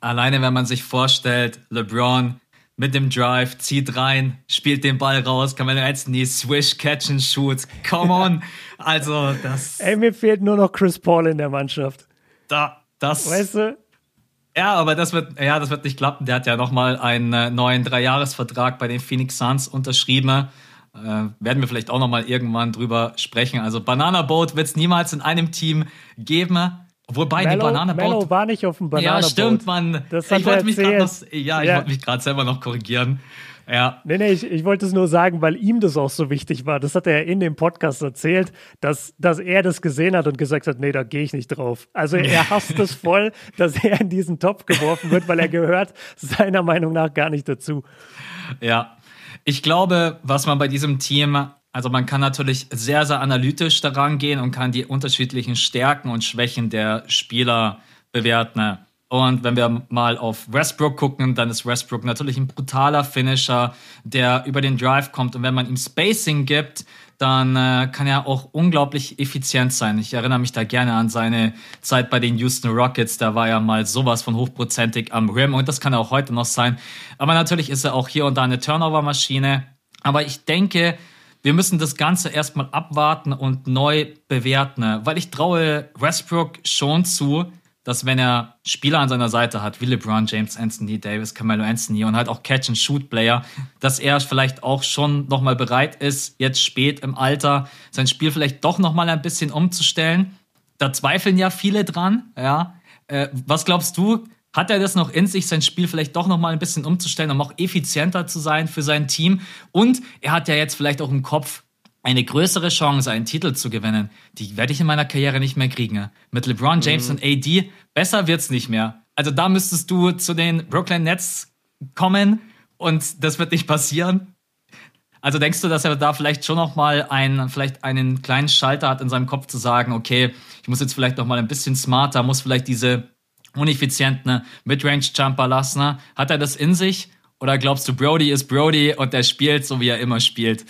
Speaker 1: Alleine, wenn man sich vorstellt, LeBron mit dem Drive, zieht rein, spielt den Ball raus, kann man jetzt nie swish, catch and shoot. Come on. Also, das.
Speaker 2: Ey, mir fehlt nur noch Chris Paul in der Mannschaft.
Speaker 1: Da, das.
Speaker 2: Weißt du?
Speaker 1: Ja, aber das wird, ja, das wird nicht klappen. Der hat ja nochmal einen äh, neuen Dreijahresvertrag bei den Phoenix Suns unterschrieben. Äh, werden wir vielleicht auch nochmal irgendwann drüber sprechen. Also Banana Boat wird es niemals in einem Team geben. Wobei Mellow, die Banana Boat.
Speaker 2: Mellow war nicht auf dem Banana Boat.
Speaker 1: Ja, stimmt, man.
Speaker 2: Das ich wollte mich gerade
Speaker 1: ja, ja. wollte mich gerade selber noch korrigieren. Ja.
Speaker 2: Nee, nee, ich, ich wollte es nur sagen, weil ihm das auch so wichtig war. Das hat er in dem Podcast erzählt, dass, dass er das gesehen hat und gesagt hat, nee, da gehe ich nicht drauf. Also er hasst es voll, dass er in diesen Topf geworfen wird, weil er gehört seiner Meinung nach gar nicht dazu.
Speaker 1: Ja. Ich glaube, was man bei diesem Team also man kann natürlich sehr, sehr analytisch daran gehen und kann die unterschiedlichen Stärken und Schwächen der Spieler bewerten. Und wenn wir mal auf Westbrook gucken, dann ist Westbrook natürlich ein brutaler Finisher, der über den Drive kommt. Und wenn man ihm Spacing gibt, dann äh, kann er auch unglaublich effizient sein. Ich erinnere mich da gerne an seine Zeit bei den Houston Rockets. Da war er mal sowas von hochprozentig am Rim und das kann er auch heute noch sein. Aber natürlich ist er auch hier und da eine Turnover-Maschine. Aber ich denke, wir müssen das Ganze erstmal abwarten und neu bewerten, weil ich traue Westbrook schon zu, dass wenn er Spieler an seiner Seite hat, wie LeBron James, Anthony Davis, Carmelo Anthony und halt auch Catch-and-Shoot-Player, dass er vielleicht auch schon nochmal bereit ist, jetzt spät im Alter sein Spiel vielleicht doch nochmal ein bisschen umzustellen. Da zweifeln ja viele dran, ja. Äh, was glaubst du? Hat er das noch in sich, sein Spiel vielleicht doch nochmal ein bisschen umzustellen, um auch effizienter zu sein für sein Team? Und er hat ja jetzt vielleicht auch im Kopf, eine größere Chance, einen Titel zu gewinnen, die werde ich in meiner Karriere nicht mehr kriegen. Mit LeBron James mhm. und AD, besser wird's nicht mehr. Also da müsstest du zu den Brooklyn Nets kommen und das wird nicht passieren. Also denkst du, dass er da vielleicht schon noch mal einen, vielleicht einen kleinen Schalter hat in seinem Kopf zu sagen, okay, ich muss jetzt vielleicht noch mal ein bisschen smarter, muss vielleicht diese uneffizienten Midrange-Jumper lassen. Hat er das in sich? Oder glaubst du, Brody ist Brody und er spielt so, wie er immer spielt?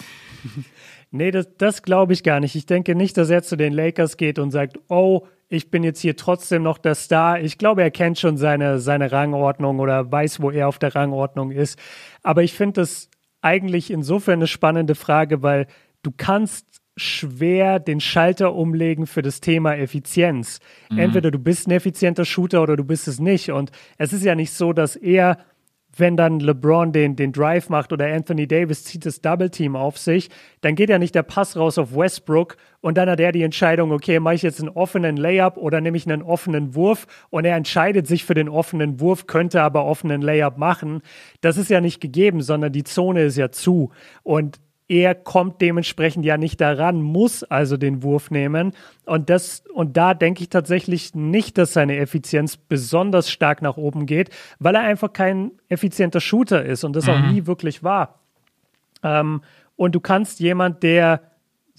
Speaker 2: Nee, das, das glaube ich gar nicht. Ich denke nicht, dass er zu den Lakers geht und sagt, oh, ich bin jetzt hier trotzdem noch der Star. Ich glaube, er kennt schon seine, seine Rangordnung oder weiß, wo er auf der Rangordnung ist. Aber ich finde das eigentlich insofern eine spannende Frage, weil du kannst schwer den Schalter umlegen für das Thema Effizienz. Mhm. Entweder du bist ein effizienter Shooter oder du bist es nicht. Und es ist ja nicht so, dass er wenn dann LeBron den, den Drive macht oder Anthony Davis zieht das Double Team auf sich, dann geht ja nicht der Pass raus auf Westbrook und dann hat er die Entscheidung, okay, mache ich jetzt einen offenen Layup oder nehme ich einen offenen Wurf und er entscheidet sich für den offenen Wurf, könnte aber offenen Layup machen. Das ist ja nicht gegeben, sondern die Zone ist ja zu und er kommt dementsprechend ja nicht daran, muss also den Wurf nehmen. Und das, und da denke ich tatsächlich nicht, dass seine Effizienz besonders stark nach oben geht, weil er einfach kein effizienter Shooter ist und das mhm. auch nie wirklich war. Ähm, und du kannst jemand, der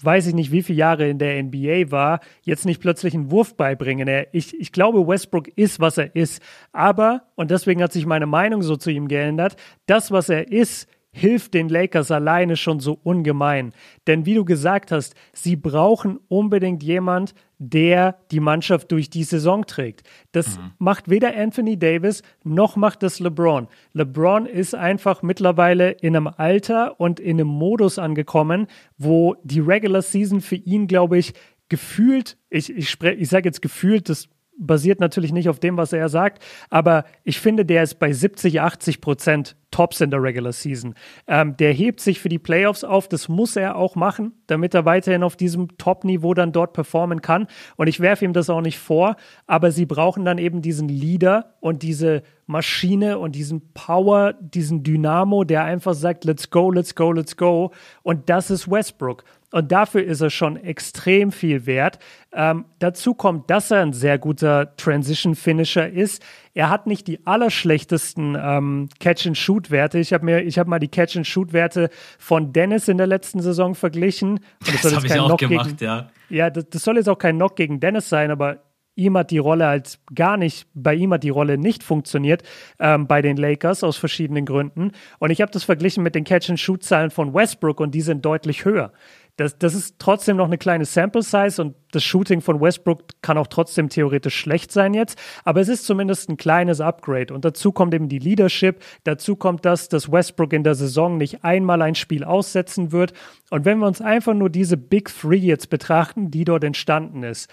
Speaker 2: weiß ich nicht, wie viele Jahre in der NBA war, jetzt nicht plötzlich einen Wurf beibringen. Er, ich, ich glaube, Westbrook ist, was er ist. Aber, und deswegen hat sich meine Meinung so zu ihm geändert, das, was er ist, hilft den Lakers alleine schon so ungemein. Denn wie du gesagt hast, sie brauchen unbedingt jemand, der die Mannschaft durch die Saison trägt. Das mhm. macht weder Anthony Davis noch macht das LeBron. LeBron ist einfach mittlerweile in einem Alter und in einem Modus angekommen, wo die Regular Season für ihn, glaube ich, gefühlt, ich, ich, ich sage jetzt gefühlt, das basiert natürlich nicht auf dem, was er sagt, aber ich finde, der ist bei 70, 80 Prozent Tops in der Regular Season. Ähm, der hebt sich für die Playoffs auf, das muss er auch machen, damit er weiterhin auf diesem Top-Niveau dann dort performen kann. Und ich werfe ihm das auch nicht vor, aber sie brauchen dann eben diesen Leader und diese Maschine und diesen Power, diesen Dynamo, der einfach sagt, let's go, let's go, let's go. Und das ist Westbrook. Und dafür ist er schon extrem viel wert. Ähm, dazu kommt, dass er ein sehr guter Transition-Finisher ist. Er hat nicht die allerschlechtesten ähm, Catch-and-Shoot-Werte. Ich habe mir, ich habe mal die Catch-and-Shoot-Werte von Dennis in der letzten Saison verglichen.
Speaker 1: das, das habe ich auch Knock gemacht, gegen, ja.
Speaker 2: Ja, das, das soll jetzt auch kein Knock gegen Dennis sein, aber ihm hat die Rolle als gar nicht, bei ihm hat die Rolle nicht funktioniert ähm, bei den Lakers aus verschiedenen Gründen. Und ich habe das verglichen mit den Catch-and-Shoot-Zahlen von Westbrook und die sind deutlich höher das, das ist trotzdem noch eine kleine Sample Size und das Shooting von Westbrook kann auch trotzdem theoretisch schlecht sein jetzt, aber es ist zumindest ein kleines Upgrade. Und dazu kommt eben die Leadership, dazu kommt das, dass Westbrook in der Saison nicht einmal ein Spiel aussetzen wird. Und wenn wir uns einfach nur diese Big Three jetzt betrachten, die dort entstanden ist,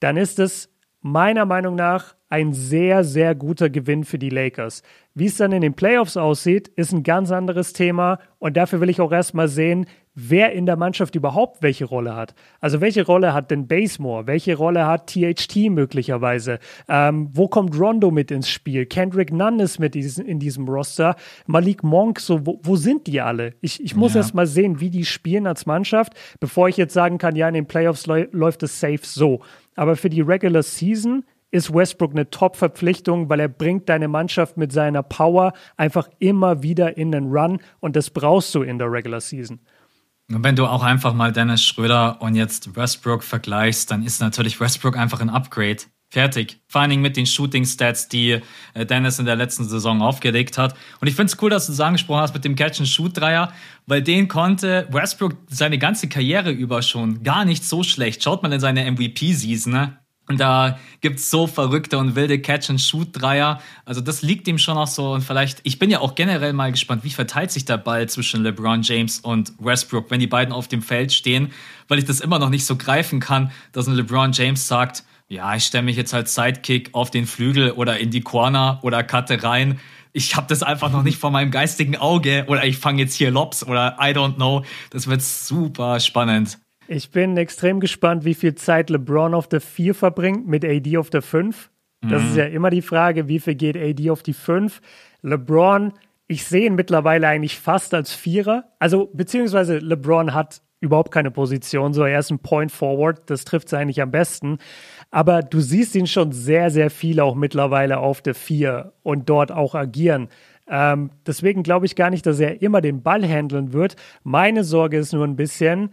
Speaker 2: dann ist es meiner Meinung nach ein sehr, sehr guter Gewinn für die Lakers. Wie es dann in den Playoffs aussieht, ist ein ganz anderes Thema. Und dafür will ich auch erstmal sehen, wer in der Mannschaft überhaupt welche Rolle hat. Also welche Rolle hat denn Basemore? Welche Rolle hat THT möglicherweise? Ähm, wo kommt Rondo mit ins Spiel? Kendrick Nunn ist mit in diesem Roster. Malik Monk, so, wo, wo sind die alle? Ich, ich muss ja. erst mal sehen, wie die spielen als Mannschaft, bevor ich jetzt sagen kann, ja, in den Playoffs läuft es safe so. Aber für die Regular Season ist Westbrook eine Top-Verpflichtung, weil er bringt deine Mannschaft mit seiner Power einfach immer wieder in den Run und das brauchst du in der Regular Season.
Speaker 1: Wenn du auch einfach mal Dennis Schröder und jetzt Westbrook vergleichst, dann ist natürlich Westbrook einfach ein Upgrade. Fertig. Vor allen Dingen mit den Shooting-Stats, die äh, Dennis in der letzten Saison aufgelegt hat. Und ich finde es cool, dass du es angesprochen hast mit dem Catch-and-Shoot-Dreier, weil den konnte Westbrook seine ganze Karriere über schon gar nicht so schlecht. Schaut mal in seine MVP-Season, ne? Und da gibt's so verrückte und wilde Catch-and-Shoot-Dreier. Also das liegt ihm schon auch so. Und vielleicht, ich bin ja auch generell mal gespannt, wie verteilt sich der Ball zwischen LeBron James und Westbrook, wenn die beiden auf dem Feld stehen, weil ich das immer noch nicht so greifen kann, dass ein LeBron James sagt, ja, ich stelle mich jetzt als Sidekick auf den Flügel oder in die Corner oder cutte rein. Ich habe das einfach noch nicht vor meinem geistigen Auge oder ich fange jetzt hier Lobs oder I don't know. Das wird super spannend.
Speaker 2: Ich bin extrem gespannt, wie viel Zeit LeBron auf der 4 verbringt mit AD auf der 5. Das mhm. ist ja immer die Frage, wie viel geht AD auf die 5. LeBron, ich sehe ihn mittlerweile eigentlich fast als Vierer. Also, beziehungsweise LeBron hat überhaupt keine Position, so er ist ein Point Forward, das trifft es eigentlich am besten. Aber du siehst ihn schon sehr, sehr viel auch mittlerweile auf der 4 und dort auch agieren. Ähm, deswegen glaube ich gar nicht, dass er immer den Ball handeln wird. Meine Sorge ist nur ein bisschen,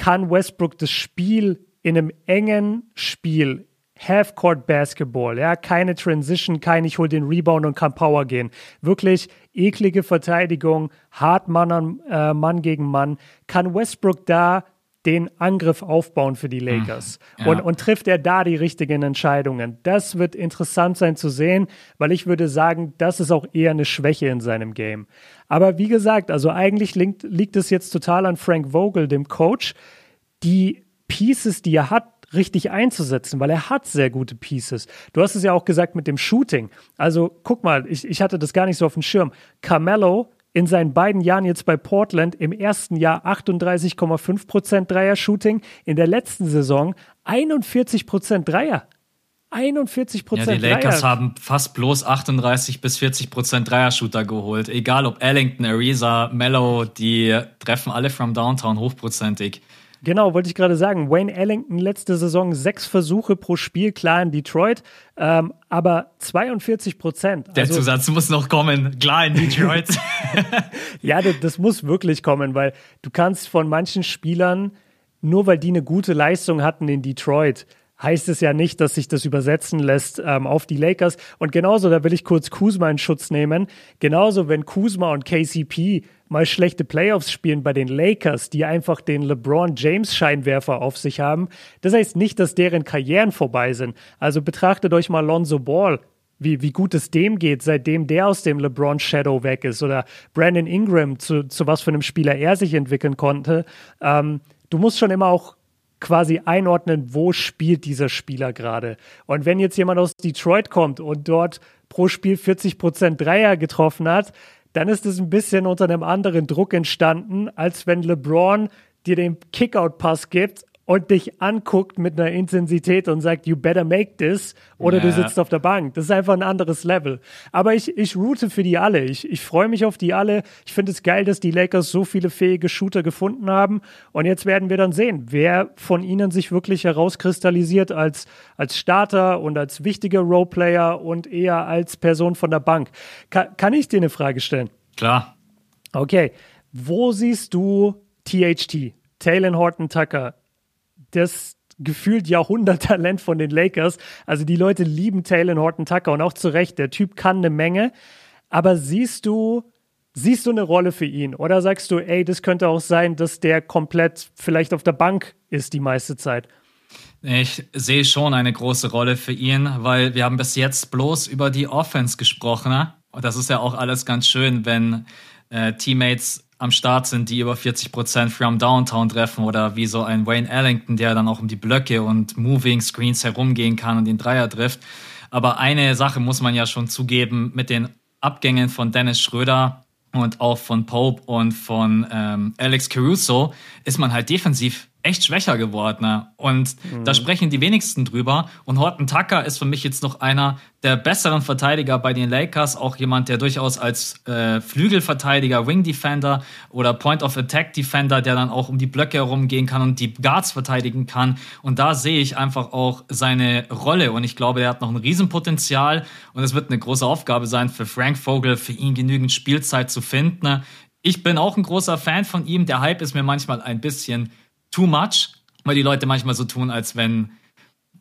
Speaker 2: kann Westbrook das Spiel in einem engen Spiel, Half-Court Basketball, ja, keine Transition, kein ich hol den Rebound und kann Power gehen. Wirklich eklige Verteidigung, hart Mann an äh, Mann gegen Mann. Kann Westbrook da den Angriff aufbauen für die hm, Lakers? Ja. Und, und trifft er da die richtigen Entscheidungen? Das wird interessant sein zu sehen, weil ich würde sagen, das ist auch eher eine Schwäche in seinem Game. Aber wie gesagt, also eigentlich liegt, liegt es jetzt total an Frank Vogel, dem Coach, die Pieces, die er hat, richtig einzusetzen, weil er hat sehr gute Pieces. Du hast es ja auch gesagt mit dem Shooting. Also guck mal, ich, ich hatte das gar nicht so auf dem Schirm. Carmelo in seinen beiden Jahren jetzt bei Portland im ersten Jahr 38,5% Dreier-Shooting, in der letzten Saison 41% Dreier. 41 Prozent. Ja,
Speaker 1: die Lakers Dreier. haben fast bloß 38 bis 40 Prozent Dreier-Shooter geholt. Egal ob Ellington, Ariza, Mello, die treffen alle from Downtown hochprozentig.
Speaker 2: Genau, wollte ich gerade sagen. Wayne Ellington letzte Saison sechs Versuche pro Spiel, klar in Detroit, ähm, aber 42 Prozent.
Speaker 1: Der also, Zusatz muss noch kommen, klar in Detroit.
Speaker 2: ja, das, das muss wirklich kommen, weil du kannst von manchen Spielern, nur weil die eine gute Leistung hatten in Detroit, heißt es ja nicht, dass sich das übersetzen lässt ähm, auf die Lakers. Und genauso, da will ich kurz Kuzma in Schutz nehmen. Genauso, wenn Kuzma und KCP mal schlechte Playoffs spielen bei den Lakers, die einfach den LeBron James Scheinwerfer auf sich haben, das heißt nicht, dass deren Karrieren vorbei sind. Also betrachtet euch mal Lonzo Ball. Wie, wie gut es dem geht, seitdem der aus dem LeBron Shadow weg ist oder Brandon Ingram, zu, zu was für einem Spieler er sich entwickeln konnte. Ähm, du musst schon immer auch quasi einordnen, wo spielt dieser Spieler gerade. Und wenn jetzt jemand aus Detroit kommt und dort pro Spiel 40 Prozent Dreier getroffen hat, dann ist es ein bisschen unter einem anderen Druck entstanden, als wenn LeBron dir den Kickout-Pass gibt und dich anguckt mit einer Intensität und sagt, you better make this, oder ja. du sitzt auf der Bank. Das ist einfach ein anderes Level. Aber ich, ich route für die alle. Ich, ich freue mich auf die alle. Ich finde es geil, dass die Lakers so viele fähige Shooter gefunden haben. Und jetzt werden wir dann sehen, wer von ihnen sich wirklich herauskristallisiert als, als Starter und als wichtiger Roleplayer und eher als Person von der Bank. Ka kann ich dir eine Frage stellen?
Speaker 1: Klar.
Speaker 2: Okay. Wo siehst du THT, Taylor Horton Tucker, das gefühlt Jahrhunderttalent von den Lakers. Also die Leute lieben Taylor Horton Tucker und auch zu Recht. Der Typ kann eine Menge. Aber siehst du, siehst du eine Rolle für ihn? Oder sagst du, ey, das könnte auch sein, dass der komplett vielleicht auf der Bank ist die meiste Zeit?
Speaker 1: Ich sehe schon eine große Rolle für ihn, weil wir haben bis jetzt bloß über die Offense gesprochen. Ne? Und das ist ja auch alles ganz schön, wenn äh, Teammates am Start sind, die über 40 Prozent from Downtown treffen oder wie so ein Wayne Ellington, der dann auch um die Blöcke und Moving Screens herumgehen kann und den Dreier trifft. Aber eine Sache muss man ja schon zugeben, mit den Abgängen von Dennis Schröder und auch von Pope und von ähm, Alex Caruso ist man halt defensiv echt schwächer geworden. Ne? Und mhm. da sprechen die wenigsten drüber. Und Horton Tucker ist für mich jetzt noch einer der besseren Verteidiger bei den Lakers. Auch jemand, der durchaus als äh, Flügelverteidiger, Wing Defender oder Point of Attack Defender, der dann auch um die Blöcke herumgehen kann und die Guards verteidigen kann. Und da sehe ich einfach auch seine Rolle. Und ich glaube, er hat noch ein Riesenpotenzial. Und es wird eine große Aufgabe sein für Frank Vogel, für ihn genügend Spielzeit zu finden. Ne? Ich bin auch ein großer Fan von ihm. Der Hype ist mir manchmal ein bisschen too much, weil die Leute manchmal so tun, als wenn,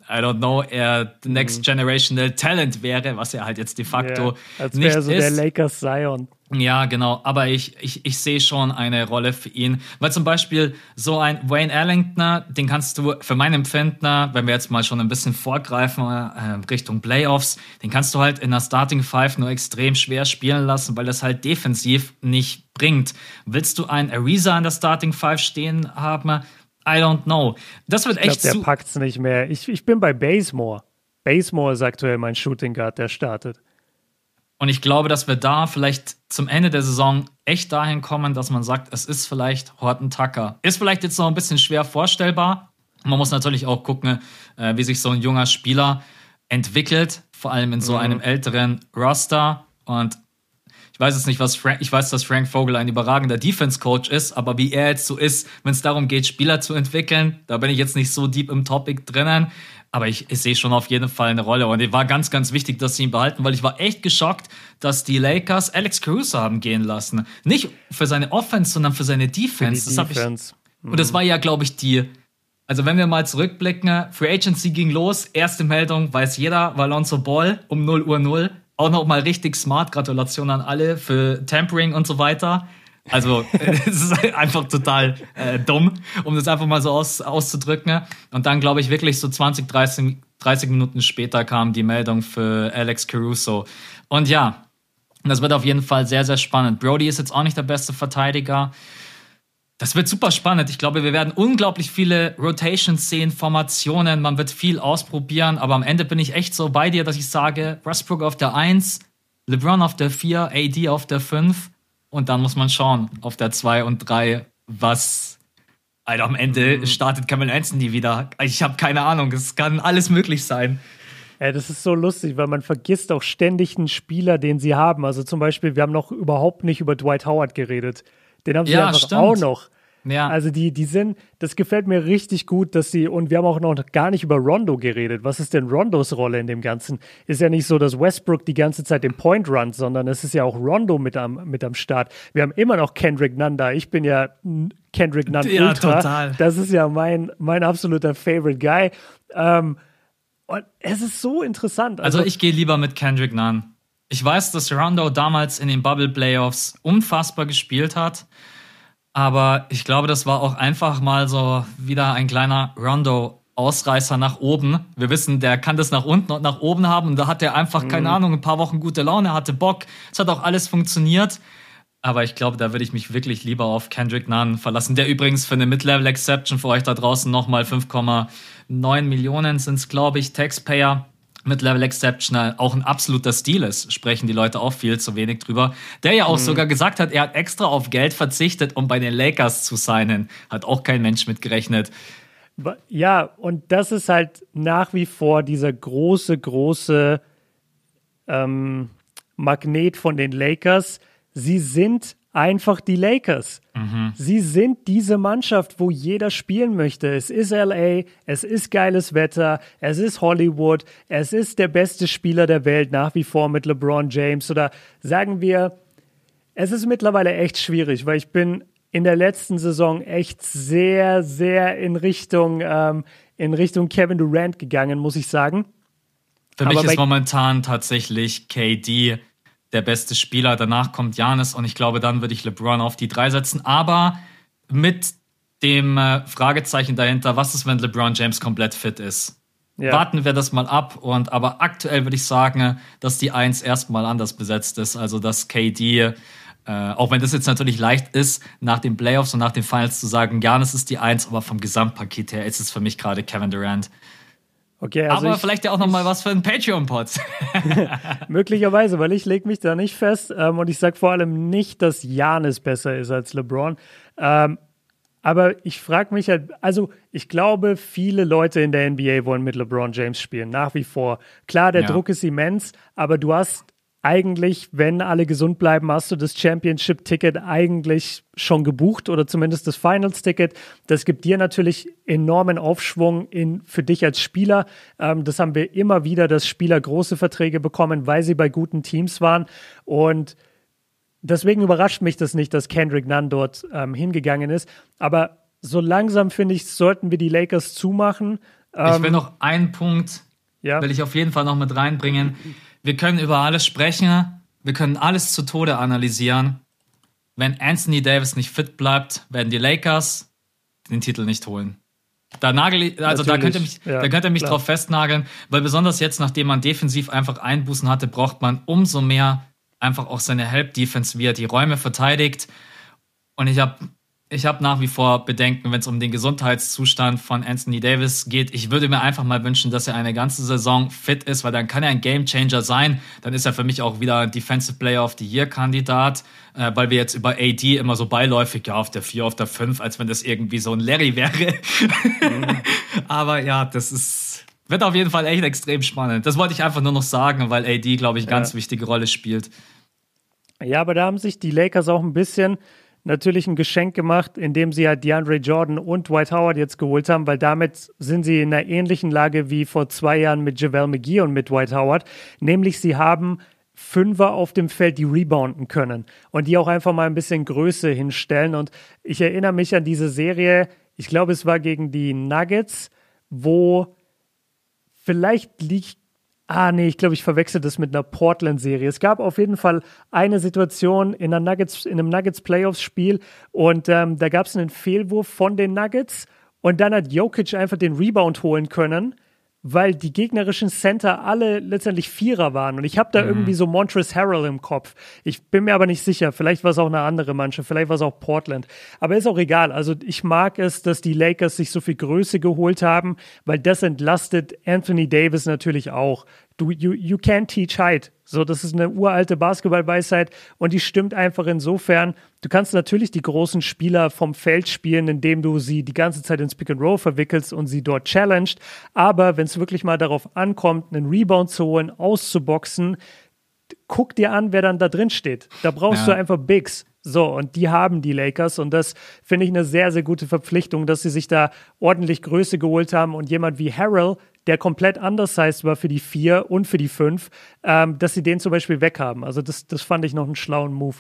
Speaker 1: I don't know, er the next mhm. generational talent wäre, was er halt jetzt de facto yeah, als nicht so ist.
Speaker 2: der Lakers Zion.
Speaker 1: Ja, genau. Aber ich, ich, ich sehe schon eine Rolle für ihn. Weil zum Beispiel so ein Wayne Ellington, den kannst du für meinen Empfinden, wenn wir jetzt mal schon ein bisschen vorgreifen äh, Richtung Playoffs, den kannst du halt in der Starting Five nur extrem schwer spielen lassen, weil das halt defensiv nicht bringt. Willst du einen Ariza in der Starting Five stehen haben? I don't know. Das wird echt. Ich
Speaker 2: glaube, der packt's nicht mehr. Ich, ich bin bei Basemore. Basemore ist aktuell mein Shooting Guard, der startet.
Speaker 1: Und ich glaube, dass wir da vielleicht zum Ende der Saison echt dahin kommen, dass man sagt, es ist vielleicht Horton Tucker. Ist vielleicht jetzt noch ein bisschen schwer vorstellbar. Man muss natürlich auch gucken, äh, wie sich so ein junger Spieler entwickelt, vor allem in so mhm. einem älteren Roster. Und ich weiß jetzt nicht, was Frank, ich weiß, dass Frank Vogel ein überragender Defense-Coach ist, aber wie er jetzt so ist, wenn es darum geht, Spieler zu entwickeln, da bin ich jetzt nicht so deep im Topic drinnen. Aber ich, ich sehe schon auf jeden Fall eine Rolle. Und es war ganz, ganz wichtig, dass sie ihn behalten, weil ich war echt geschockt, dass die Lakers Alex Caruso haben gehen lassen. Nicht für seine Offense, sondern für seine Defense.
Speaker 2: Für das Defense.
Speaker 1: Ich, mhm. Und das war ja, glaube ich, die. Also wenn wir mal zurückblicken, Free Agency ging los, erste Meldung, weiß jeder, Valonso Ball um 0 Uhr 0 auch noch mal richtig smart. Gratulation an alle für Tampering und so weiter. Also es ist einfach total äh, dumm, um das einfach mal so aus, auszudrücken. Und dann glaube ich wirklich so 20, 30, 30 Minuten später kam die Meldung für Alex Caruso. Und ja, das wird auf jeden Fall sehr, sehr spannend. Brody ist jetzt auch nicht der beste Verteidiger. Das wird super spannend. Ich glaube, wir werden unglaublich viele Rotations sehen, Formationen. Man wird viel ausprobieren. Aber am Ende bin ich echt so bei dir, dass ich sage, Westbrook auf der 1, LeBron auf der 4, AD auf der 5. Und dann muss man schauen auf der 2 und 3, was Alter, am Ende mhm. startet Camel Anthony wieder. Ich habe keine Ahnung. Es kann alles möglich sein.
Speaker 2: Ja, das ist so lustig, weil man vergisst auch ständig einen Spieler, den sie haben. Also zum Beispiel, wir haben noch überhaupt nicht über Dwight Howard geredet. Den haben sie ja, einfach stimmt. auch noch. Ja. Also die, die sind, das gefällt mir richtig gut, dass sie, und wir haben auch noch gar nicht über Rondo geredet. Was ist denn Rondos Rolle in dem Ganzen? Ist ja nicht so, dass Westbrook die ganze Zeit den Point runt, sondern es ist ja auch Rondo mit am, mit am Start. Wir haben immer noch Kendrick Nanda. Ich bin ja Kendrick Nanda ja, Ultra. Total. Das ist ja mein, mein absoluter Favorite Guy. Ähm, und es ist so interessant.
Speaker 1: Also, also ich gehe lieber mit Kendrick Nunn. Ich weiß, dass Rondo damals in den Bubble Playoffs unfassbar gespielt hat. Aber ich glaube, das war auch einfach mal so wieder ein kleiner Rondo-Ausreißer nach oben. Wir wissen, der kann das nach unten und nach oben haben. Und da hat er einfach, mhm. keine Ahnung, ein paar Wochen gute Laune, hatte Bock. Es hat auch alles funktioniert. Aber ich glaube, da würde ich mich wirklich lieber auf Kendrick Nunn verlassen, der übrigens für eine Mid-Level-Exception für euch da draußen nochmal 5,9 Millionen sind es, glaube ich, Taxpayer Mid-Level Exceptional auch ein absoluter Stil ist, sprechen die Leute auch viel zu wenig drüber. Der ja auch mhm. sogar gesagt hat, er hat extra auf Geld verzichtet, um bei den Lakers zu signen. Hat auch kein Mensch mitgerechnet.
Speaker 2: Ja, und das ist halt nach wie vor dieser große, große ähm, Magnet von den Lakers. Sie sind einfach die Lakers. Mhm. Sie sind diese Mannschaft, wo jeder spielen möchte. Es ist LA, es ist geiles Wetter, es ist Hollywood, es ist der beste Spieler der Welt nach wie vor mit LeBron James oder sagen wir, es ist mittlerweile echt schwierig, weil ich bin in der letzten Saison echt sehr, sehr in Richtung, ähm, in Richtung Kevin Durant gegangen, muss ich sagen.
Speaker 1: Für Aber mich ist momentan tatsächlich KD der beste Spieler. Danach kommt Janis und ich glaube, dann würde ich LeBron auf die drei setzen. Aber mit dem äh, Fragezeichen dahinter, was ist, wenn LeBron James komplett fit ist? Ja. Warten wir das mal ab. Und aber aktuell würde ich sagen, dass die Eins erstmal anders besetzt ist. Also dass KD, äh, auch wenn das jetzt natürlich leicht ist, nach den Playoffs und nach den Finals zu sagen, Janis ist die Eins, aber vom Gesamtpaket her ist es für mich gerade Kevin Durant. Okay, also Aber ich, vielleicht ja auch noch mal was für einen Patreon-Pod.
Speaker 2: Möglicherweise, weil ich lege mich da nicht fest ähm, und ich sage vor allem nicht, dass Janis besser ist als LeBron. Ähm, aber ich frage mich halt, also ich glaube, viele Leute in der NBA wollen mit LeBron James spielen, nach wie vor. Klar, der ja. Druck ist immens, aber du hast eigentlich, wenn alle gesund bleiben, hast du das Championship-Ticket eigentlich schon gebucht oder zumindest das Finals-Ticket. Das gibt dir natürlich enormen Aufschwung in, für dich als Spieler. Ähm, das haben wir immer wieder, dass Spieler große Verträge bekommen, weil sie bei guten Teams waren. Und deswegen überrascht mich das nicht, dass Kendrick Nunn dort ähm, hingegangen ist. Aber so langsam, finde ich, sollten wir die Lakers zumachen.
Speaker 1: Ähm, ich will noch einen Punkt, ja. will ich auf jeden Fall noch mit reinbringen. Wir können über alles sprechen, wir können alles zu Tode analysieren. Wenn Anthony Davis nicht fit bleibt, werden die Lakers den Titel nicht holen. Da nagel also da könnt ihr mich, ja, da könnt ihr mich drauf festnageln, weil besonders jetzt, nachdem man defensiv einfach Einbußen hatte, braucht man umso mehr einfach auch seine Help Defense, wie er die Räume verteidigt. Und ich habe ich habe nach wie vor Bedenken, wenn es um den Gesundheitszustand von Anthony Davis geht. Ich würde mir einfach mal wünschen, dass er eine ganze Saison fit ist, weil dann kann er ein Gamechanger sein. Dann ist er für mich auch wieder Defensive Player of the Year Kandidat, äh, weil wir jetzt über AD immer so beiläufig, ja, auf der 4, auf der 5, als wenn das irgendwie so ein Larry wäre. Mhm. Aber ja, das ist, wird auf jeden Fall echt extrem spannend. Das wollte ich einfach nur noch sagen, weil AD, glaube ich, ganz ja. wichtige Rolle spielt.
Speaker 2: Ja, aber da haben sich die Lakers auch ein bisschen natürlich ein Geschenk gemacht, indem sie ja DeAndre Jordan und Dwight Howard jetzt geholt haben, weil damit sind sie in einer ähnlichen Lage wie vor zwei Jahren mit JaVale McGee und mit Dwight Howard. Nämlich sie haben Fünfer auf dem Feld, die rebounden können und die auch einfach mal ein bisschen Größe hinstellen. Und ich erinnere mich an diese Serie, ich glaube, es war gegen die Nuggets, wo vielleicht liegt Ah, nee, ich glaube, ich verwechsel das mit einer Portland-Serie. Es gab auf jeden Fall eine Situation in, einer Nuggets, in einem Nuggets-Playoffs-Spiel und ähm, da gab es einen Fehlwurf von den Nuggets und dann hat Jokic einfach den Rebound holen können weil die gegnerischen Center alle letztendlich Vierer waren. Und ich habe da mhm. irgendwie so Montrezl Harrell im Kopf. Ich bin mir aber nicht sicher. Vielleicht war es auch eine andere Mannschaft, vielleicht war es auch Portland. Aber ist auch egal. Also ich mag es, dass die Lakers sich so viel Größe geholt haben, weil das entlastet Anthony Davis natürlich auch. Du, you, you can't teach height. So, das ist eine uralte Basketballweisheit und die stimmt einfach insofern. Du kannst natürlich die großen Spieler vom Feld spielen, indem du sie die ganze Zeit ins Pick and Roll verwickelst und sie dort challenged. Aber wenn es wirklich mal darauf ankommt, einen Rebound zu holen, auszuboxen, guck dir an, wer dann da drin steht. Da brauchst ja. du einfach Bigs. So, und die haben die Lakers und das finde ich eine sehr, sehr gute Verpflichtung, dass sie sich da ordentlich Größe geholt haben und jemand wie Harrell, der komplett anders heißt war für die vier und für die fünf, ähm, dass sie den zum Beispiel weghaben. Also das, das fand ich noch einen schlauen Move.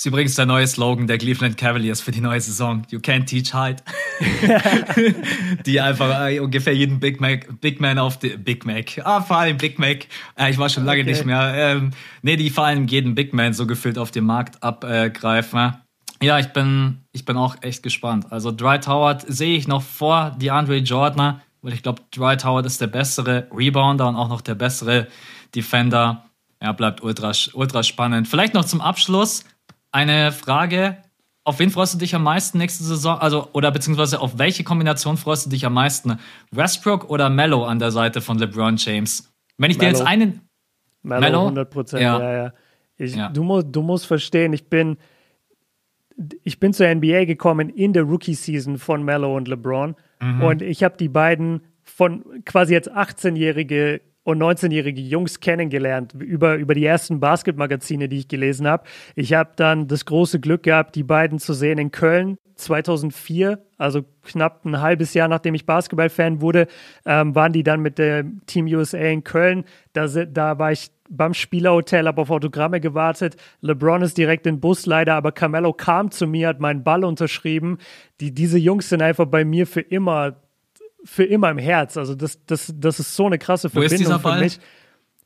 Speaker 1: Das ist übrigens der neue Slogan der Cleveland Cavaliers für die neue Saison. You can't teach height. die einfach äh, ungefähr jeden Big Mac, Big Man auf die, Big Mac, ah, vor allem Big Mac, äh, ich war schon lange okay. nicht mehr, ähm, nee, die vor allem jeden Big Man so gefühlt auf dem Markt abgreifen. Ja, ich bin, ich bin auch echt gespannt. Also Dwight Howard sehe ich noch vor DeAndre Jordan, weil ich glaube, Dwight Howard ist der bessere Rebounder und auch noch der bessere Defender. Ja, bleibt ultra, ultra spannend. Vielleicht noch zum Abschluss eine Frage. Auf wen freust du dich am meisten nächste Saison? Also, oder beziehungsweise auf welche Kombination freust du dich am meisten? Westbrook oder Mello an der Seite von LeBron James? Wenn ich Mellow. dir jetzt einen.
Speaker 2: Mellow, Mellow? 100 Prozent, ja. ja, ja. Ich, ja. Du, musst, du musst verstehen, ich bin, ich bin zur NBA gekommen in der Rookie-Season von Mellow und LeBron. Mhm. Und ich habe die beiden von quasi jetzt 18-jährige und 19-jährige Jungs kennengelernt über, über die ersten Basketmagazine, die ich gelesen habe. Ich habe dann das große Glück gehabt, die beiden zu sehen in Köln 2004, also knapp ein halbes Jahr nachdem ich Basketballfan wurde, ähm, waren die dann mit dem Team USA in Köln. Da, da war ich beim Spielerhotel, habe auf Autogramme gewartet. LeBron ist direkt in den Bus leider, aber Carmelo kam zu mir, hat meinen Ball unterschrieben. Die, diese Jungs sind einfach bei mir für immer für immer im Herz. Also das, das, das ist so eine krasse Verbindung Wo ist dieser Ball? für mich.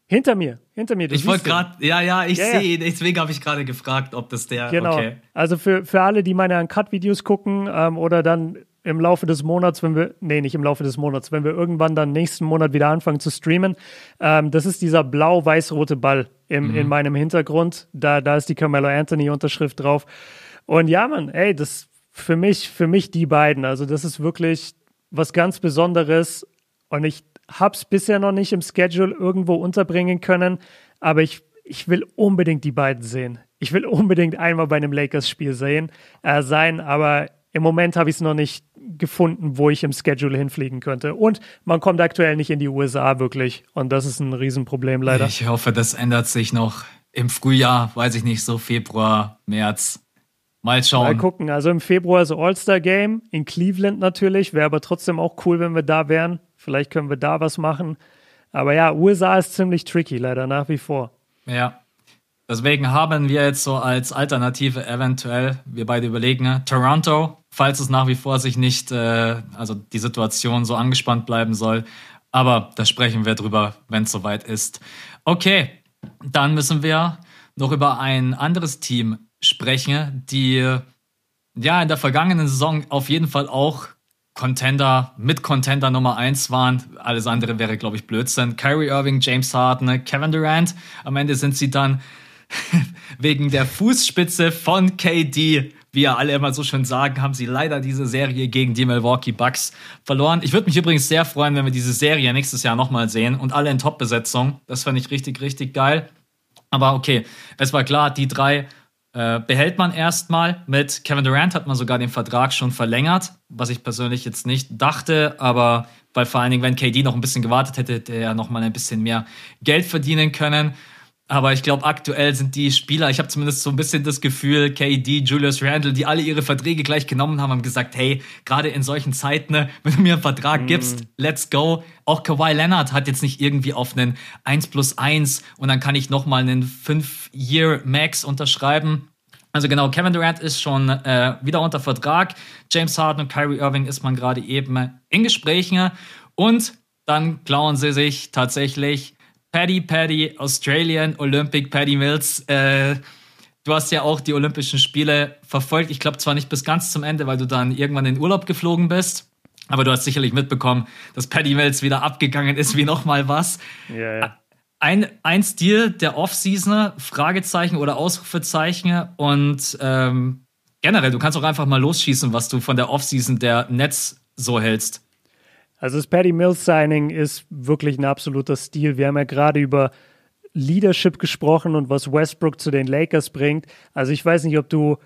Speaker 2: Hinter mir, hinter mir.
Speaker 1: ich wollte gerade, ja, ja, ich ja, sehe ihn. Deswegen habe ich gerade gefragt, ob das der.
Speaker 2: Genau.
Speaker 1: Okay.
Speaker 2: Also für, für alle, die meine Uncut-Videos gucken ähm, oder dann im Laufe des Monats, wenn wir, nee, nicht im Laufe des Monats, wenn wir irgendwann dann nächsten Monat wieder anfangen zu streamen, ähm, das ist dieser blau-weiß-rote Ball im, mhm. in meinem Hintergrund. Da, da ist die Carmelo Anthony-Unterschrift drauf. Und ja, Mann, ey, das für mich, für mich die beiden. Also das ist wirklich was ganz Besonderes und ich habe es bisher noch nicht im Schedule irgendwo unterbringen können, aber ich, ich will unbedingt die beiden sehen. Ich will unbedingt einmal bei einem Lakers-Spiel sehen, äh, sein, aber im Moment habe ich es noch nicht gefunden, wo ich im Schedule hinfliegen könnte. Und man kommt aktuell nicht in die USA wirklich. Und das ist ein Riesenproblem leider.
Speaker 1: Ich hoffe, das ändert sich noch im Frühjahr, weiß ich nicht, so Februar, März. Mal schauen.
Speaker 2: Mal gucken. Also im Februar ist All-Star-Game in Cleveland natürlich. Wäre aber trotzdem auch cool, wenn wir da wären. Vielleicht können wir da was machen. Aber ja, USA ist ziemlich tricky, leider nach wie vor.
Speaker 1: Ja. Deswegen haben wir jetzt so als Alternative eventuell, wir beide überlegen, Toronto, falls es nach wie vor sich nicht, äh, also die Situation so angespannt bleiben soll. Aber da sprechen wir drüber, wenn es soweit ist. Okay, dann müssen wir noch über ein anderes Team sprechen, die ja in der vergangenen Saison auf jeden Fall auch Contender, mit Contender Nummer 1 waren. Alles andere wäre, glaube ich, Blödsinn. Kyrie Irving, James Harden, Kevin Durant. Am Ende sind sie dann wegen der Fußspitze von KD, wie ja alle immer so schön sagen, haben sie leider diese Serie gegen die Milwaukee Bucks verloren. Ich würde mich übrigens sehr freuen, wenn wir diese Serie nächstes Jahr nochmal sehen und alle in Top-Besetzung. Das fand ich richtig, richtig geil. Aber okay, es war klar, die drei äh, behält man erstmal. Mit Kevin Durant hat man sogar den Vertrag schon verlängert, was ich persönlich jetzt nicht dachte, aber weil vor allen Dingen, wenn KD noch ein bisschen gewartet hätte, hätte er noch mal ein bisschen mehr Geld verdienen können. Aber ich glaube, aktuell sind die Spieler, ich habe zumindest so ein bisschen das Gefühl, KD, Julius Randle, die alle ihre Verträge gleich genommen haben, haben gesagt, hey, gerade in solchen Zeiten, ne, wenn du mir einen Vertrag mm. gibst, let's go. Auch Kawhi Leonard hat jetzt nicht irgendwie auf einen 1 plus 1 und dann kann ich nochmal einen 5-Year-Max unterschreiben. Also genau, Kevin Durant ist schon äh, wieder unter Vertrag. James Harden und Kyrie Irving ist man gerade eben in Gesprächen. Und dann klauen sie sich tatsächlich Paddy Paddy, Australian Olympic Paddy Mills. Äh, du hast ja auch die Olympischen Spiele verfolgt. Ich glaube zwar nicht bis ganz zum Ende, weil du dann irgendwann in Urlaub geflogen bist. Aber du hast sicherlich mitbekommen, dass Paddy Mills wieder abgegangen ist wie nochmal was. Ja, ja. Ein, ein Stil der Off-Season, Fragezeichen oder Ausrufezeichen und ähm, generell, du kannst auch einfach mal losschießen, was du von der Off-Season der Nets so hältst.
Speaker 2: Also das Patty Mills Signing ist wirklich ein absoluter Stil. Wir haben ja gerade über Leadership gesprochen und was Westbrook zu den Lakers bringt. Also ich weiß nicht, ob du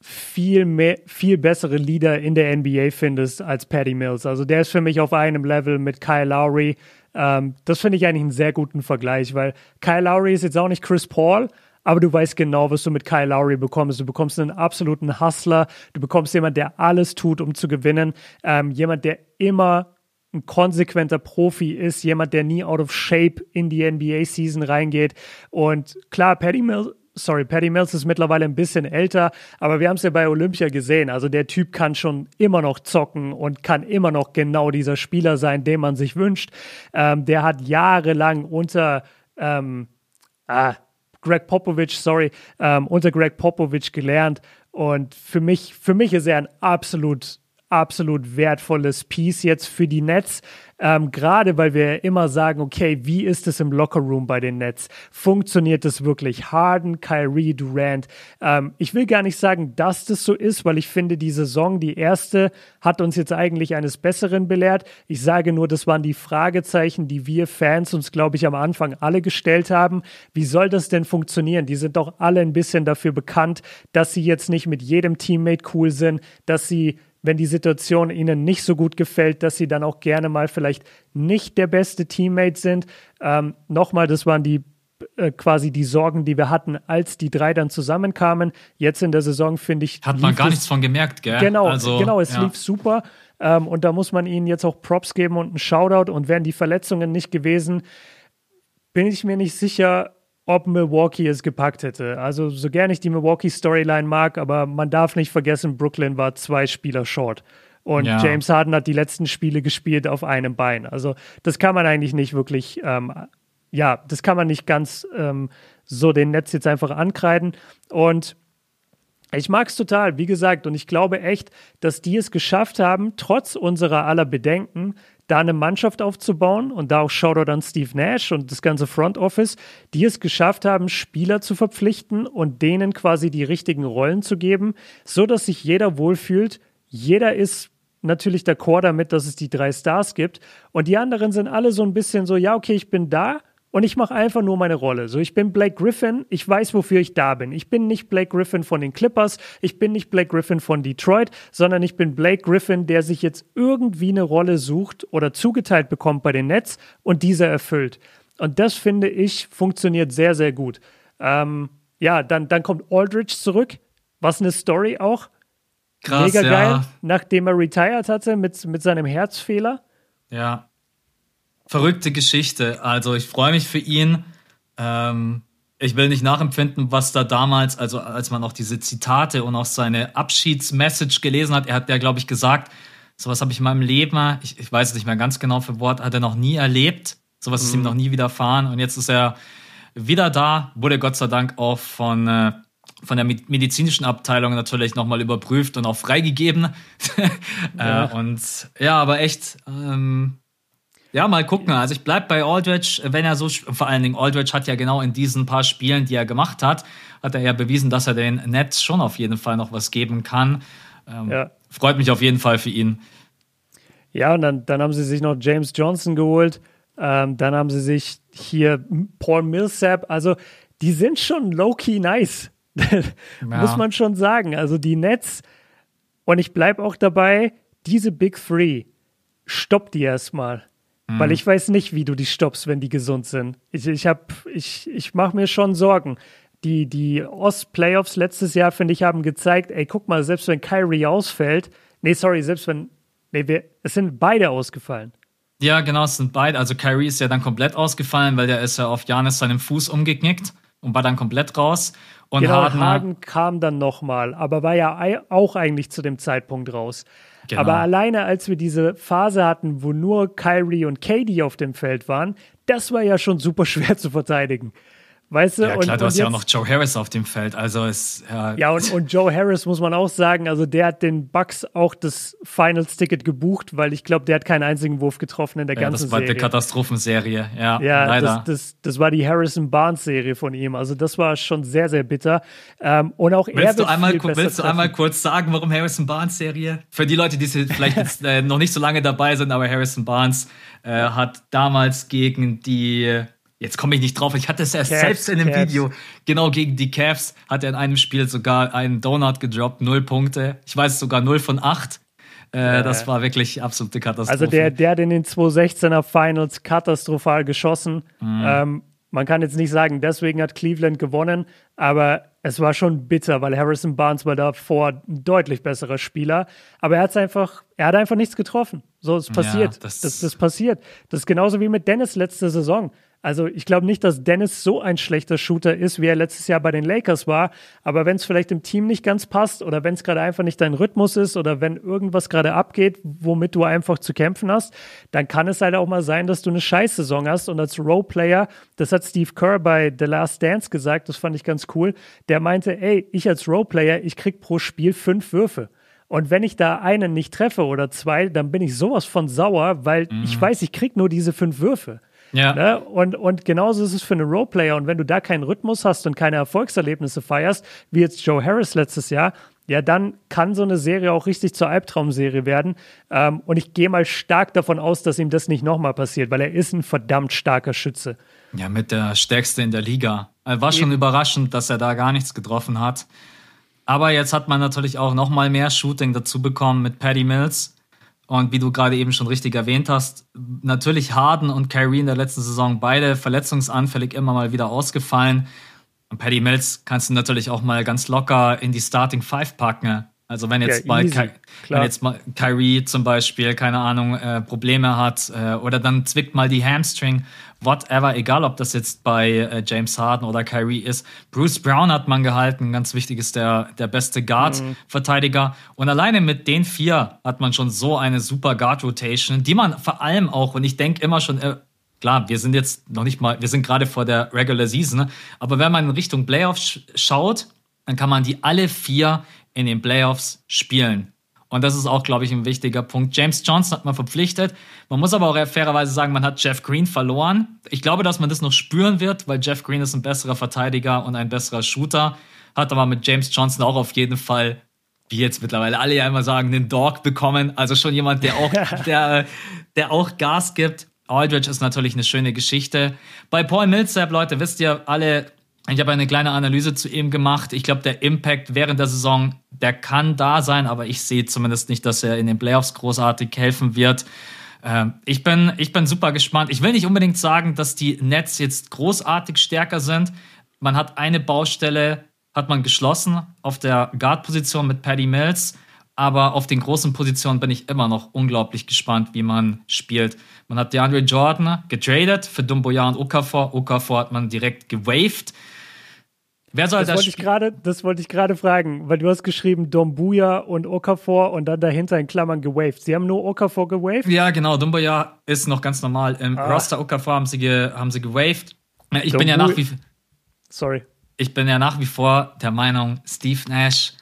Speaker 2: viel mehr, viel bessere Leader in der NBA findest als Patty Mills. Also der ist für mich auf einem Level mit Kyle Lowry. Ähm, das finde ich eigentlich einen sehr guten Vergleich, weil Kyle Lowry ist jetzt auch nicht Chris Paul, aber du weißt genau, was du mit Kyle Lowry bekommst. Du bekommst einen absoluten Hustler, du bekommst jemanden, der alles tut, um zu gewinnen, ähm, jemand, der immer ein konsequenter Profi ist, jemand, der nie out of shape in die NBA-Season reingeht. Und klar, Patty Mills, sorry, Patty Mills ist mittlerweile ein bisschen älter, aber wir haben es ja bei Olympia gesehen. Also der Typ kann schon immer noch zocken und kann immer noch genau dieser Spieler sein, den man sich wünscht. Ähm, der hat jahrelang unter ähm, ah, Greg Popovich, sorry, ähm, unter Greg Popovich gelernt. Und für mich, für mich ist er ein absolut absolut wertvolles Piece jetzt für die Nets. Ähm, Gerade weil wir immer sagen, okay, wie ist es im Lockerroom bei den Nets? Funktioniert es wirklich? Harden, Kyrie, Durant. Ähm, ich will gar nicht sagen, dass das so ist, weil ich finde, die Saison, die erste, hat uns jetzt eigentlich eines Besseren belehrt. Ich sage nur, das waren die Fragezeichen, die wir Fans uns, glaube ich, am Anfang alle gestellt haben. Wie soll das denn funktionieren? Die sind doch alle ein bisschen dafür bekannt, dass sie jetzt nicht mit jedem Teammate cool sind, dass sie wenn die Situation ihnen nicht so gut gefällt, dass sie dann auch gerne mal vielleicht nicht der beste Teammate sind. Ähm, Nochmal, das waren die äh, quasi die Sorgen, die wir hatten, als die drei dann zusammenkamen. Jetzt in der Saison finde ich.
Speaker 1: Hat man gar nichts von gemerkt, gell?
Speaker 2: Genau, also, genau, es ja. lief super. Ähm, und da muss man ihnen jetzt auch Props geben und einen Shoutout. Und wären die Verletzungen nicht gewesen, bin ich mir nicht sicher, ob Milwaukee es gepackt hätte. Also so gerne ich die Milwaukee-Storyline mag, aber man darf nicht vergessen, Brooklyn war zwei Spieler short. Und ja. James Harden hat die letzten Spiele gespielt auf einem Bein. Also das kann man eigentlich nicht wirklich, ähm, ja, das kann man nicht ganz ähm, so den Netz jetzt einfach ankreiden. Und ich mag es total, wie gesagt, und ich glaube echt, dass die es geschafft haben, trotz unserer aller Bedenken, da eine Mannschaft aufzubauen und da auch Shoutout an Steve Nash und das ganze Front Office, die es geschafft haben, Spieler zu verpflichten und denen quasi die richtigen Rollen zu geben, so dass sich jeder wohlfühlt. Jeder ist natürlich d'accord damit, dass es die drei Stars gibt und die anderen sind alle so ein bisschen so, ja, okay, ich bin da, und ich mache einfach nur meine Rolle. So, ich bin Blake Griffin, ich weiß, wofür ich da bin. Ich bin nicht Blake Griffin von den Clippers, ich bin nicht Blake Griffin von Detroit, sondern ich bin Blake Griffin, der sich jetzt irgendwie eine Rolle sucht oder zugeteilt bekommt bei den Nets und diese erfüllt. Und das finde ich funktioniert sehr, sehr gut. Ähm, ja, dann, dann kommt Aldridge zurück. Was eine Story auch.
Speaker 1: Krass, Mega geil, ja.
Speaker 2: nachdem er retired hatte mit, mit seinem Herzfehler.
Speaker 1: Ja, verrückte Geschichte. Also ich freue mich für ihn. Ähm, ich will nicht nachempfinden, was da damals, also als man auch diese Zitate und auch seine Abschiedsmessage gelesen hat, er hat ja, glaube ich, gesagt, sowas habe ich in meinem Leben, ich, ich weiß es nicht mehr ganz genau für Wort, hat er noch nie erlebt. Sowas mhm. ist ihm mhm. noch nie widerfahren. Und jetzt ist er wieder da, wurde Gott sei Dank auch von, äh, von der medizinischen Abteilung natürlich nochmal überprüft und auch freigegeben. ja. äh, und ja, aber echt, ähm, ja, mal gucken. Also ich bleib bei Aldridge, wenn er so, vor allen Dingen Aldridge hat ja genau in diesen paar Spielen, die er gemacht hat, hat er ja bewiesen, dass er den Nets schon auf jeden Fall noch was geben kann. Ähm, ja. Freut mich auf jeden Fall für ihn.
Speaker 2: Ja, und dann, dann haben sie sich noch James Johnson geholt. Ähm, dann haben sie sich hier Paul Millsap. Also die sind schon low-key nice. ja. Muss man schon sagen. Also die Nets. Und ich bleibe auch dabei, diese Big Three, stoppt die erstmal. Mhm. Weil ich weiß nicht, wie du die stoppst, wenn die gesund sind. Ich, ich, ich, ich mache mir schon Sorgen. Die, die Ost-Playoffs letztes Jahr, finde ich, haben gezeigt, ey, guck mal, selbst wenn Kyrie ausfällt, nee, sorry, selbst wenn, nee, wir, es sind beide ausgefallen.
Speaker 1: Ja, genau, es sind beide. Also Kyrie ist ja dann komplett ausgefallen, weil der ist ja auf Janis seinem Fuß umgeknickt und war dann komplett raus. Und
Speaker 2: genau, Harden, Harden kam dann nochmal, aber war ja auch eigentlich zu dem Zeitpunkt raus. Genau. Aber alleine als wir diese Phase hatten, wo nur Kyrie und KD auf dem Feld waren, das war ja schon super schwer zu verteidigen. Weißt du?
Speaker 1: Ja, klar, und, du hast ja auch noch Joe Harris auf dem Feld. Also ist
Speaker 2: ja. Ja, und, und Joe Harris muss man auch sagen, also der hat den Bucks auch das Finals-Ticket gebucht, weil ich glaube, der hat keinen einzigen Wurf getroffen in der ja, ganzen Serie. Das war
Speaker 1: Serie. die Katastrophenserie, ja.
Speaker 2: Ja, leider. Das, das, das war die Harrison Barnes-Serie von ihm. Also das war schon sehr, sehr bitter. Ähm, und auch
Speaker 1: willst er du einmal, Willst du einmal kurz sagen, warum Harrison Barnes-Serie? Für die Leute, die vielleicht jetzt äh, noch nicht so lange dabei sind, aber Harrison Barnes äh, hat damals gegen die Jetzt komme ich nicht drauf. Ich hatte es erst Cavs, selbst in dem Cavs. Video. Genau gegen die Cavs hat er in einem Spiel sogar einen Donut gedroppt, null Punkte. Ich weiß sogar null von acht. Äh, ja, das war wirklich absolute Katastrophe.
Speaker 2: Also der, der hat in den 2016er Finals katastrophal geschossen. Mhm. Ähm, man kann jetzt nicht sagen, deswegen hat Cleveland gewonnen, aber es war schon bitter, weil Harrison Barnes war davor ein deutlich besserer Spieler. Aber er hat einfach, er hat einfach nichts getroffen. So, es passiert. Ja, das, das, das passiert. Das ist genauso wie mit Dennis letzte Saison. Also ich glaube nicht, dass Dennis so ein schlechter Shooter ist, wie er letztes Jahr bei den Lakers war. Aber wenn es vielleicht im Team nicht ganz passt oder wenn es gerade einfach nicht dein Rhythmus ist oder wenn irgendwas gerade abgeht, womit du einfach zu kämpfen hast, dann kann es halt auch mal sein, dass du eine Scheißsaison hast. Und als Roleplayer, das hat Steve Kerr bei The Last Dance gesagt, das fand ich ganz cool. Der meinte, ey, ich als Roleplayer, ich krieg pro Spiel fünf Würfe. Und wenn ich da einen nicht treffe oder zwei, dann bin ich sowas von sauer, weil mhm. ich weiß, ich krieg nur diese fünf Würfe. Ja. Ne? Und, und genauso ist es für einen Roleplayer. Und wenn du da keinen Rhythmus hast und keine Erfolgserlebnisse feierst, wie jetzt Joe Harris letztes Jahr, ja, dann kann so eine Serie auch richtig zur Albtraumserie werden. Ähm, und ich gehe mal stark davon aus, dass ihm das nicht nochmal passiert, weil er ist ein verdammt starker Schütze.
Speaker 1: Ja, mit der stärkste in der Liga. War schon Eben. überraschend, dass er da gar nichts getroffen hat. Aber jetzt hat man natürlich auch nochmal mehr Shooting dazu bekommen mit Paddy Mills. Und wie du gerade eben schon richtig erwähnt hast, natürlich Harden und Kyrie in der letzten Saison beide verletzungsanfällig immer mal wieder ausgefallen. Und Paddy Mills kannst du natürlich auch mal ganz locker in die Starting Five packen. Also wenn jetzt, ja, mal, Ky wenn jetzt mal Kyrie zum Beispiel, keine Ahnung, äh, Probleme hat äh, oder dann zwickt mal die Hamstring, whatever, egal ob das jetzt bei äh, James Harden oder Kyrie ist. Bruce Brown hat man gehalten, ganz wichtig ist der, der beste Guard-Verteidiger. Mhm. Und alleine mit den vier hat man schon so eine super Guard-Rotation, die man vor allem auch, und ich denke immer schon, äh, klar, wir sind jetzt noch nicht mal, wir sind gerade vor der Regular Season, ne? aber wenn man in Richtung Playoffs schaut, dann kann man die alle vier in den Playoffs spielen. Und das ist auch, glaube ich, ein wichtiger Punkt. James Johnson hat man verpflichtet. Man muss aber auch fairerweise sagen, man hat Jeff Green verloren. Ich glaube, dass man das noch spüren wird, weil Jeff Green ist ein besserer Verteidiger und ein besserer Shooter. Hat aber mit James Johnson auch auf jeden Fall, wie jetzt mittlerweile alle ja immer sagen, einen Dog bekommen. Also schon jemand, der auch, der, der auch Gas gibt. Aldridge ist natürlich eine schöne Geschichte. Bei Paul Millsap, Leute, wisst ihr alle, ich habe eine kleine Analyse zu ihm gemacht. Ich glaube, der Impact während der Saison, der kann da sein, aber ich sehe zumindest nicht, dass er in den Playoffs großartig helfen wird. Ähm, ich, bin, ich bin super gespannt. Ich will nicht unbedingt sagen, dass die Nets jetzt großartig stärker sind. Man hat eine Baustelle, hat man geschlossen auf der Guard-Position mit Paddy Mills. Aber auf den großen Positionen bin ich immer noch unglaublich gespannt, wie man spielt. Man hat DeAndre Jordan getradet für Dumboya und Okafor. Okafor hat man direkt gewaved.
Speaker 2: Wer soll das? Das wollte ich gerade, das wollte ich gerade fragen, weil du hast geschrieben Dombuya und Okafor und dann dahinter in Klammern gewaved. Sie haben nur Okafor gewaved?
Speaker 1: Ja, genau. Dombuya ist noch ganz normal. Im ah. Roster Okafor haben sie, ge, haben sie gewaved. Ich Dombu bin ja nach wie
Speaker 2: Sorry.
Speaker 1: Ich bin ja nach wie vor der Meinung, Steve Nash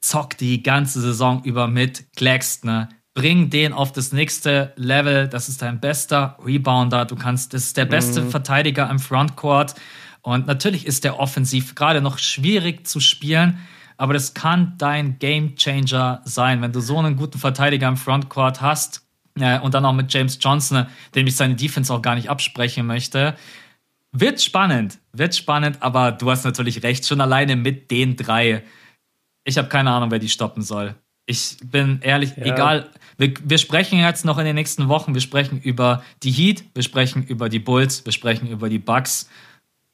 Speaker 1: zockt die ganze Saison über mit Claxton. Bring den auf das nächste Level. Das ist dein bester Rebounder. Du kannst, das ist der beste mhm. Verteidiger im Frontcourt. Und natürlich ist der offensiv gerade noch schwierig zu spielen, aber das kann dein Game Changer sein, wenn du so einen guten Verteidiger im Frontcourt hast äh, und dann auch mit James Johnson, dem ich seine Defense auch gar nicht absprechen möchte. Wird spannend, wird spannend, aber du hast natürlich recht, schon alleine mit den drei. Ich habe keine Ahnung, wer die stoppen soll. Ich bin ehrlich, ja. egal. Wir, wir, sprechen jetzt noch in den nächsten Wochen. Wir sprechen über die Heat, wir sprechen über die Bulls, wir sprechen über die Bucks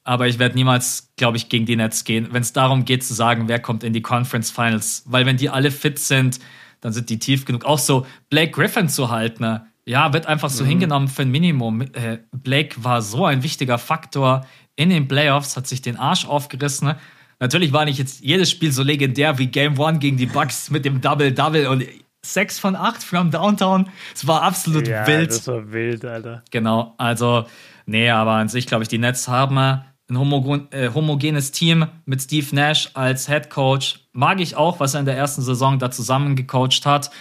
Speaker 1: aber ich werde niemals, glaube ich, gegen die Nets gehen, wenn es darum geht zu sagen, wer kommt in die Conference Finals. Weil wenn die alle fit sind, dann sind die tief genug. Auch so Blake Griffin zu halten, ne? ja, wird einfach so mhm. hingenommen für ein Minimum. Äh, Blake war so ein wichtiger Faktor in den Playoffs, hat sich den Arsch aufgerissen. Ne? Natürlich war nicht jetzt jedes Spiel so legendär wie Game One gegen die Bucks mit dem Double-Double und 6 von 8 from Downtown. Es war absolut ja, wild.
Speaker 2: Das war wild, Alter.
Speaker 1: Genau, also, nee, aber an sich glaube ich, die Nets haben ein homogen, äh, homogenes Team mit Steve Nash als Head Coach. Mag ich auch, was er in der ersten Saison da zusammengecoacht hat.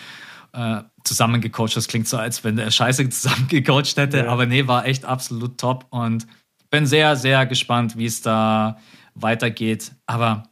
Speaker 1: Äh, zusammengecoacht, das klingt so, als wenn er Scheiße zusammengecoacht hätte, ja. aber nee, war echt absolut top und bin sehr, sehr gespannt, wie es da weitergeht. Aber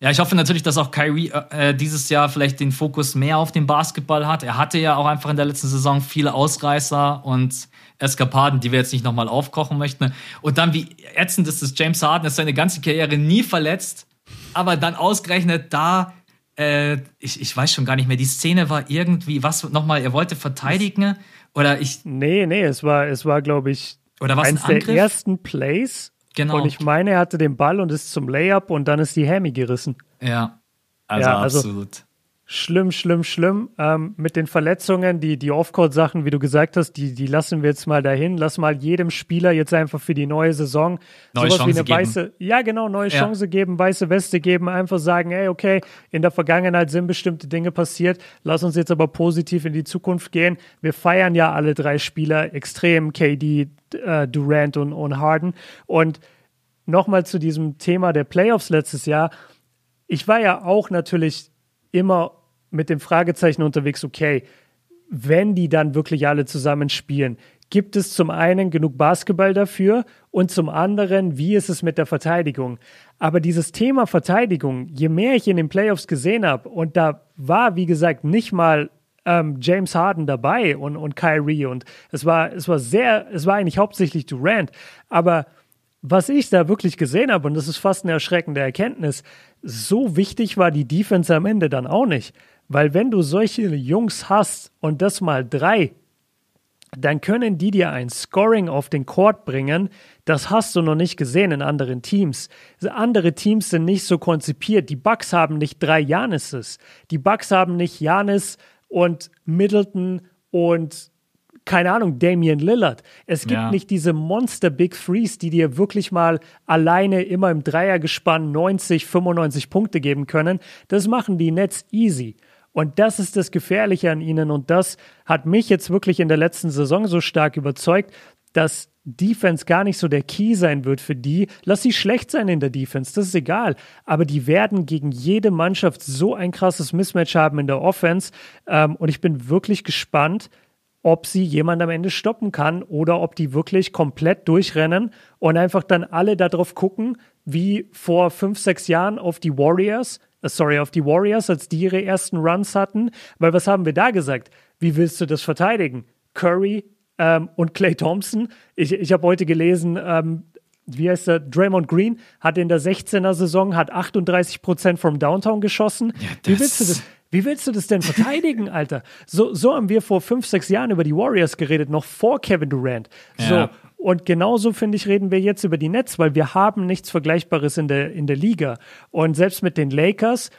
Speaker 1: ja, ich hoffe natürlich, dass auch Kyrie äh, äh, dieses Jahr vielleicht den Fokus mehr auf den Basketball hat. Er hatte ja auch einfach in der letzten Saison viele Ausreißer und Eskapaden, die wir jetzt nicht nochmal aufkochen möchten. Und dann, wie ätzend ist es, James Harden ist seine ganze Karriere nie verletzt, aber dann ausgerechnet da, äh, ich, ich weiß schon gar nicht mehr, die Szene war irgendwie, was nochmal, er wollte verteidigen oder ich.
Speaker 2: Nee, nee, es war, es war, glaube ich,
Speaker 1: oder was
Speaker 2: eins der ersten Plays. Genau. Und ich meine, er hatte den Ball und ist zum Layup und dann ist die Hammy gerissen.
Speaker 1: Ja, also ja, absolut. Also,
Speaker 2: Schlimm, schlimm, schlimm. Ähm, mit den Verletzungen, die, die Off-Court-Sachen, wie du gesagt hast, die, die lassen wir jetzt mal dahin. Lass mal jedem Spieler jetzt einfach für die neue Saison
Speaker 1: neue sowas Chance wie eine
Speaker 2: weiße, ja genau, neue ja. Chance geben, weiße Weste geben, einfach sagen, ey, okay, in der Vergangenheit sind bestimmte Dinge passiert, lass uns jetzt aber positiv in die Zukunft gehen. Wir feiern ja alle drei Spieler extrem, KD, äh, Durant und, und Harden. Und nochmal zu diesem Thema der Playoffs letztes Jahr. Ich war ja auch natürlich immer mit dem Fragezeichen unterwegs, okay, wenn die dann wirklich alle zusammen spielen, gibt es zum einen genug Basketball dafür und zum anderen, wie ist es mit der Verteidigung? Aber dieses Thema Verteidigung, je mehr ich in den Playoffs gesehen habe, und da war, wie gesagt, nicht mal ähm, James Harden dabei und, und Kyrie und es war, es war sehr, es war eigentlich hauptsächlich Durant, aber was ich da wirklich gesehen habe, und das ist fast eine erschreckende Erkenntnis, so wichtig war die Defense am Ende dann auch nicht. Weil wenn du solche Jungs hast und das mal drei, dann können die dir ein Scoring auf den Court bringen. Das hast du noch nicht gesehen in anderen Teams. Andere Teams sind nicht so konzipiert. Die Bucks haben nicht drei Janises. Die Bucks haben nicht Janis und Middleton und keine Ahnung, Damian Lillard. Es gibt ja. nicht diese Monster Big Threes, die dir wirklich mal alleine immer im Dreiergespann 90, 95 Punkte geben können. Das machen die Nets easy. Und das ist das Gefährliche an ihnen. Und das hat mich jetzt wirklich in der letzten Saison so stark überzeugt, dass Defense gar nicht so der Key sein wird für die. Lass sie schlecht sein in der Defense, das ist egal. Aber die werden gegen jede Mannschaft so ein krasses Mismatch haben in der Offense. Ähm, und ich bin wirklich gespannt, ob sie jemand am Ende stoppen kann oder ob die wirklich komplett durchrennen und einfach dann alle darauf gucken, wie vor fünf, sechs Jahren auf die Warriors, äh, sorry, auf die Warriors, als die ihre ersten Runs hatten. Weil was haben wir da gesagt? Wie willst du das verteidigen? Curry ähm, und Clay Thompson. Ich, ich habe heute gelesen, ähm, wie heißt der? Draymond Green hat in der 16er Saison hat 38 Prozent vom Downtown geschossen. Ja, wie willst du das? Wie willst du das denn verteidigen, Alter? So, so haben wir vor fünf, sechs Jahren über die Warriors geredet, noch vor Kevin Durant. So. Ja. Und genauso, finde ich, reden wir jetzt über die Nets, weil wir haben nichts Vergleichbares in der, in der Liga. Und selbst mit den Lakers,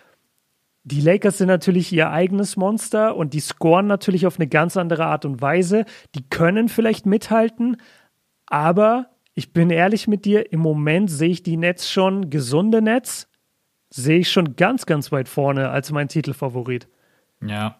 Speaker 2: die Lakers sind natürlich ihr eigenes Monster und die scoren natürlich auf eine ganz andere Art und Weise. Die können vielleicht mithalten, aber ich bin ehrlich mit dir, im Moment sehe ich die Nets schon gesunde Nets, sehe ich schon ganz, ganz weit vorne als mein Titelfavorit.
Speaker 1: Ja.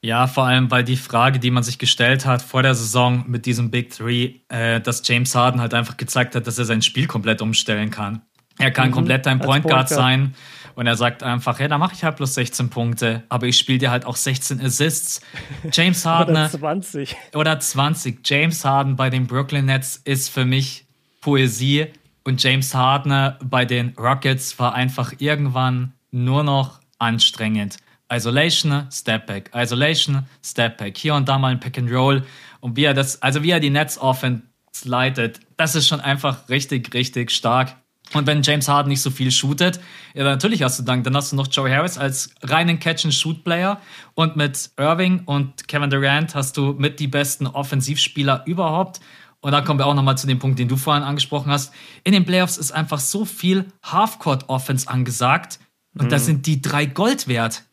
Speaker 1: Ja, vor allem, weil die Frage, die man sich gestellt hat vor der Saison mit diesem Big Three, äh, dass James Harden halt einfach gezeigt hat, dass er sein Spiel komplett umstellen kann. Er kann mhm, komplett dein Point Guard sein und er sagt einfach, ja, da mache ich halt bloß 16 Punkte, aber ich spiele dir halt auch 16 Assists. James Harden
Speaker 2: oder 20
Speaker 1: oder 20. James Harden bei den Brooklyn Nets ist für mich Poesie und James Harden bei den Rockets war einfach irgendwann nur noch anstrengend. Isolation, Step Back, Isolation, Step Back. Hier und da mal ein Pick and Roll. Und wie er das, also wie er die Nets Offense leitet, das ist schon einfach richtig, richtig stark. Und wenn James Harden nicht so viel shootet, ja, natürlich hast du dann, dann hast du noch Joe Harris als reinen Catch-and-Shoot-Player und mit Irving und Kevin Durant hast du mit die besten Offensivspieler überhaupt. Und da kommen wir auch nochmal zu dem Punkt, den du vorhin angesprochen hast. In den Playoffs ist einfach so viel Halfcourt-Offense angesagt und mhm. da sind die drei Gold wert.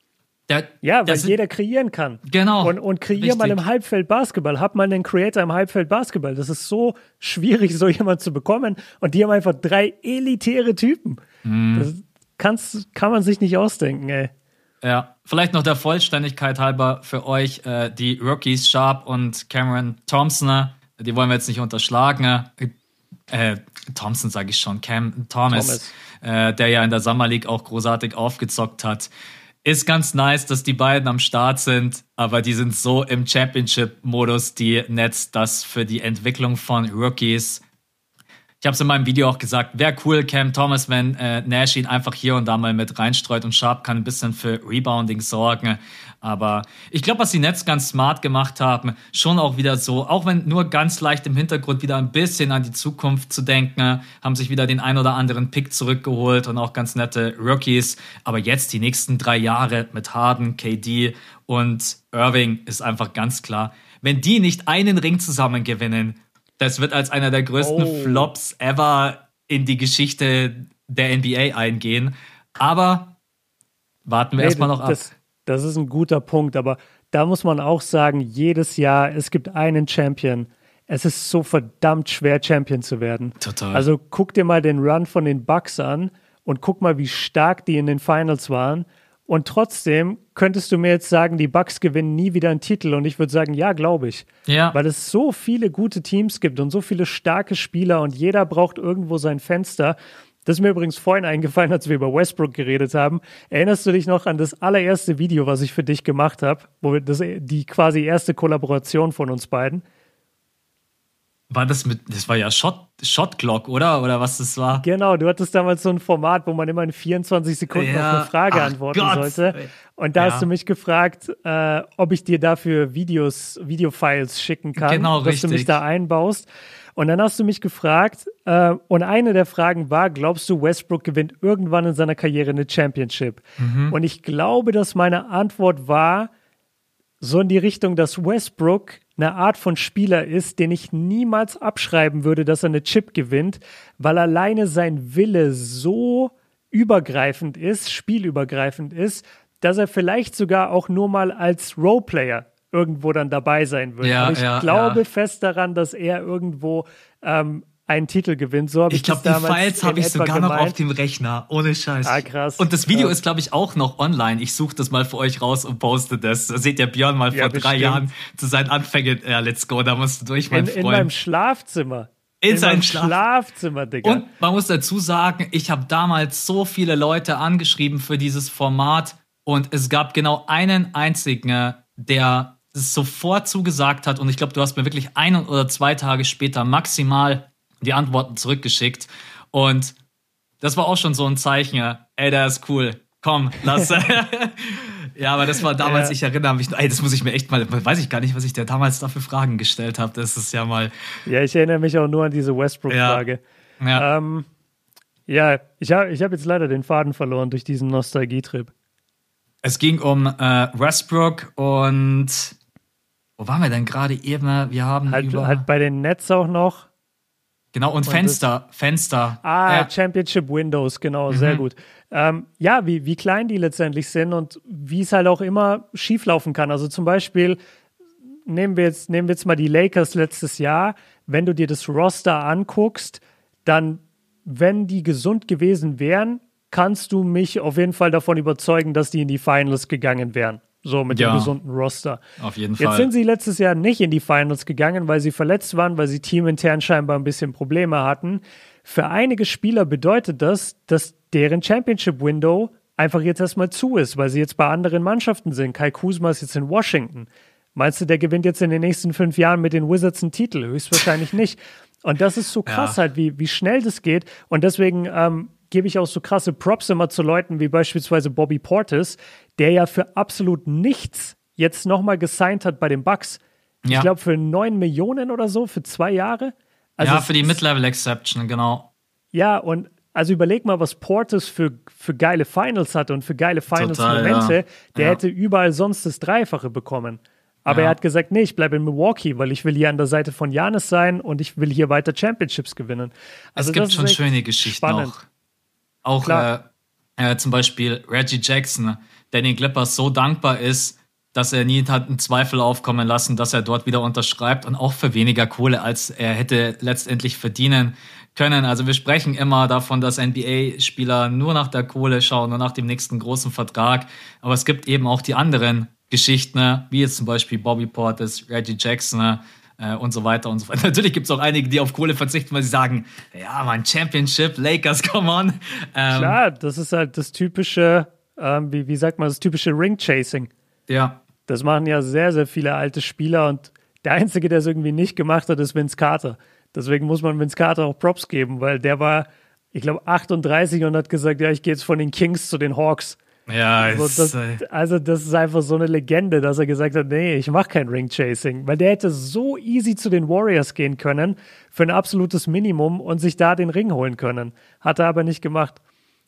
Speaker 2: Der, ja, weil jeder kreieren kann.
Speaker 1: Genau.
Speaker 2: Und, und kreier richtig. mal im Halbfeld Basketball. Hab mal einen Creator im Halbfeld Basketball. Das ist so schwierig, so jemand zu bekommen. Und die haben einfach drei elitäre Typen. Mhm. Das kannst, kann man sich nicht ausdenken, ey.
Speaker 1: Ja, vielleicht noch der Vollständigkeit halber für euch äh, die Rookies Sharp und Cameron Thompson. Die wollen wir jetzt nicht unterschlagen. Äh, Thompson sage ich schon, Cam Thomas, Thomas. Äh, der ja in der Summer League auch großartig aufgezockt hat ist ganz nice, dass die beiden am Start sind, aber die sind so im Championship-Modus, die Nets, dass für die Entwicklung von Rookies ich habe es in meinem Video auch gesagt, wäre cool, Cam Thomas, wenn äh, Nash ihn einfach hier und da mal mit reinstreut und Sharp kann ein bisschen für Rebounding sorgen. Aber ich glaube, was die Nets ganz smart gemacht haben, schon auch wieder so, auch wenn nur ganz leicht im Hintergrund wieder ein bisschen an die Zukunft zu denken, haben sich wieder den ein oder anderen Pick zurückgeholt und auch ganz nette Rookies. Aber jetzt die nächsten drei Jahre mit Harden, KD und Irving ist einfach ganz klar, wenn die nicht einen Ring zusammen gewinnen, das wird als einer der größten oh. Flops ever in die Geschichte der NBA eingehen. Aber warten wir nee, erstmal noch ab.
Speaker 2: Das, das ist ein guter Punkt, aber da muss man auch sagen, jedes Jahr, es gibt einen Champion. Es ist so verdammt schwer, Champion zu werden.
Speaker 1: Total.
Speaker 2: Also guck dir mal den Run von den Bucks an und guck mal, wie stark die in den Finals waren. Und trotzdem könntest du mir jetzt sagen, die Bucks gewinnen nie wieder einen Titel. Und ich würde sagen, ja, glaube ich.
Speaker 1: Ja.
Speaker 2: Weil es so viele gute Teams gibt und so viele starke Spieler und jeder braucht irgendwo sein Fenster. Das ist mir übrigens vorhin eingefallen, als wir über Westbrook geredet haben. Erinnerst du dich noch an das allererste Video, was ich für dich gemacht habe, wo wir das, die quasi erste Kollaboration von uns beiden?
Speaker 1: War das mit, das war ja Shot, Shot Clock, oder? Oder was das war?
Speaker 2: Genau, du hattest damals so ein Format, wo man immer in 24 Sekunden ja. auf eine Frage Ach antworten Gott. sollte. Und da ja. hast du mich gefragt, äh, ob ich dir dafür Videos, Videofiles schicken kann, genau, dass richtig. du mich da einbaust. Und dann hast du mich gefragt, äh, und eine der Fragen war, glaubst du, Westbrook gewinnt irgendwann in seiner Karriere eine Championship? Mhm. Und ich glaube, dass meine Antwort war, so in die Richtung, dass Westbrook eine Art von Spieler ist, den ich niemals abschreiben würde, dass er eine Chip gewinnt, weil alleine sein Wille so übergreifend ist, spielübergreifend ist, dass er vielleicht sogar auch nur mal als Roleplayer irgendwo dann dabei sein würde. Ja, Aber ich ja, glaube ja. fest daran, dass er irgendwo ähm, einen Titel gewinnt. So
Speaker 1: ich, ich glaube, die Files habe ich sogar gemeint. noch auf dem Rechner. Ohne Scheiß.
Speaker 2: Ah, krass.
Speaker 1: Und das Video ja. ist, glaube ich, auch noch online. Ich suche das mal für euch raus und poste das. Da seht ihr Björn mal ja, vor bestimmt. drei Jahren zu seinen Anfängen. Ja, let's go, da musst du durch, mein
Speaker 2: in,
Speaker 1: Freund.
Speaker 2: In meinem Schlafzimmer.
Speaker 1: In, in seinem Schlaf
Speaker 2: Schlafzimmer, Digga.
Speaker 1: Und man muss dazu sagen, ich habe damals so viele Leute angeschrieben für dieses Format und es gab genau einen einzigen, der sofort zugesagt hat und ich glaube, du hast mir wirklich ein oder zwei Tage später maximal die Antworten zurückgeschickt. Und das war auch schon so ein Zeichen, ey, der ist cool. Komm, lass. ja, aber das war damals, ja. ich erinnere mich, ey, das muss ich mir echt mal, weiß ich gar nicht, was ich dir damals da für Fragen gestellt habe. Das ist ja mal.
Speaker 2: Ja, ich erinnere mich auch nur an diese Westbrook-Frage. Ja. Ja. Ähm, ja, ich habe ich hab jetzt leider den Faden verloren durch diesen Nostalgietrip.
Speaker 1: Es ging um äh, Westbrook und wo waren wir denn gerade eben? Wir haben
Speaker 2: halt, über halt bei den Nets auch noch.
Speaker 1: Genau, und, und Fenster, Fenster.
Speaker 2: Ah, ja. Championship Windows, genau, mhm. sehr gut. Ähm, ja, wie, wie klein die letztendlich sind und wie es halt auch immer schieflaufen kann. Also zum Beispiel, nehmen wir jetzt, nehmen wir jetzt mal die Lakers letztes Jahr. Wenn du dir das Roster anguckst, dann, wenn die gesund gewesen wären, kannst du mich auf jeden Fall davon überzeugen, dass die in die Finals gegangen wären. So mit ja, dem gesunden Roster.
Speaker 1: Auf jeden Fall.
Speaker 2: Jetzt sind sie letztes Jahr nicht in die Finals gegangen, weil sie verletzt waren, weil sie teamintern scheinbar ein bisschen Probleme hatten. Für einige Spieler bedeutet das, dass deren Championship-Window einfach jetzt erstmal zu ist, weil sie jetzt bei anderen Mannschaften sind. Kai Kuzma ist jetzt in Washington. Meinst du, der gewinnt jetzt in den nächsten fünf Jahren mit den Wizards einen Titel? Höchstwahrscheinlich nicht. Und das ist so krass ja. halt, wie, wie schnell das geht. Und deswegen ähm, gebe ich auch so krasse Props immer zu Leuten wie beispielsweise Bobby Portis, der ja für absolut nichts jetzt nochmal gesigned hat bei den Bucks. Ja. Ich glaube für 9 Millionen oder so, für zwei Jahre.
Speaker 1: Also ja, für die Mid-Level-Exception, genau.
Speaker 2: Ja, und also überleg mal, was Portis für, für geile Finals hatte und für geile Finals-Momente. Ja. Der ja. hätte überall sonst das Dreifache bekommen. Aber ja. er hat gesagt, nee, ich bleibe in Milwaukee, weil ich will hier an der Seite von Janis sein und ich will hier weiter Championships gewinnen.
Speaker 1: Also es gibt schon schöne Geschichten spannend. auch. Auch äh, äh, zum Beispiel Reggie Jackson, der den Clippers so dankbar ist, dass er nie hat einen Zweifel aufkommen lassen, dass er dort wieder unterschreibt und auch für weniger Kohle, als er hätte letztendlich verdienen können. Also wir sprechen immer davon, dass NBA-Spieler nur nach der Kohle schauen, nur nach dem nächsten großen Vertrag. Aber es gibt eben auch die anderen Geschichten, wie jetzt zum Beispiel Bobby Portis, Reggie Jackson, äh, und so weiter und so weiter. Natürlich gibt es auch einige, die auf Kohle verzichten, weil sie sagen, ja, man, Championship, Lakers, come on.
Speaker 2: Ähm, Klar, das ist halt das typische, ähm, wie, wie sagt man, das typische Ring-Chasing.
Speaker 1: Ja.
Speaker 2: Das machen ja sehr, sehr viele alte Spieler und der Einzige, der es irgendwie nicht gemacht hat, ist Vince Carter. Deswegen muss man Vince Carter auch Props geben, weil der war, ich glaube, 38 und hat gesagt, ja, ich gehe jetzt von den Kings zu den Hawks.
Speaker 1: Ja,
Speaker 2: also das, äh, also das ist einfach so eine Legende, dass er gesagt hat, nee, ich mache kein Ring-Chasing, weil der hätte so easy zu den Warriors gehen können für ein absolutes Minimum und sich da den Ring holen können. Hat er aber nicht gemacht.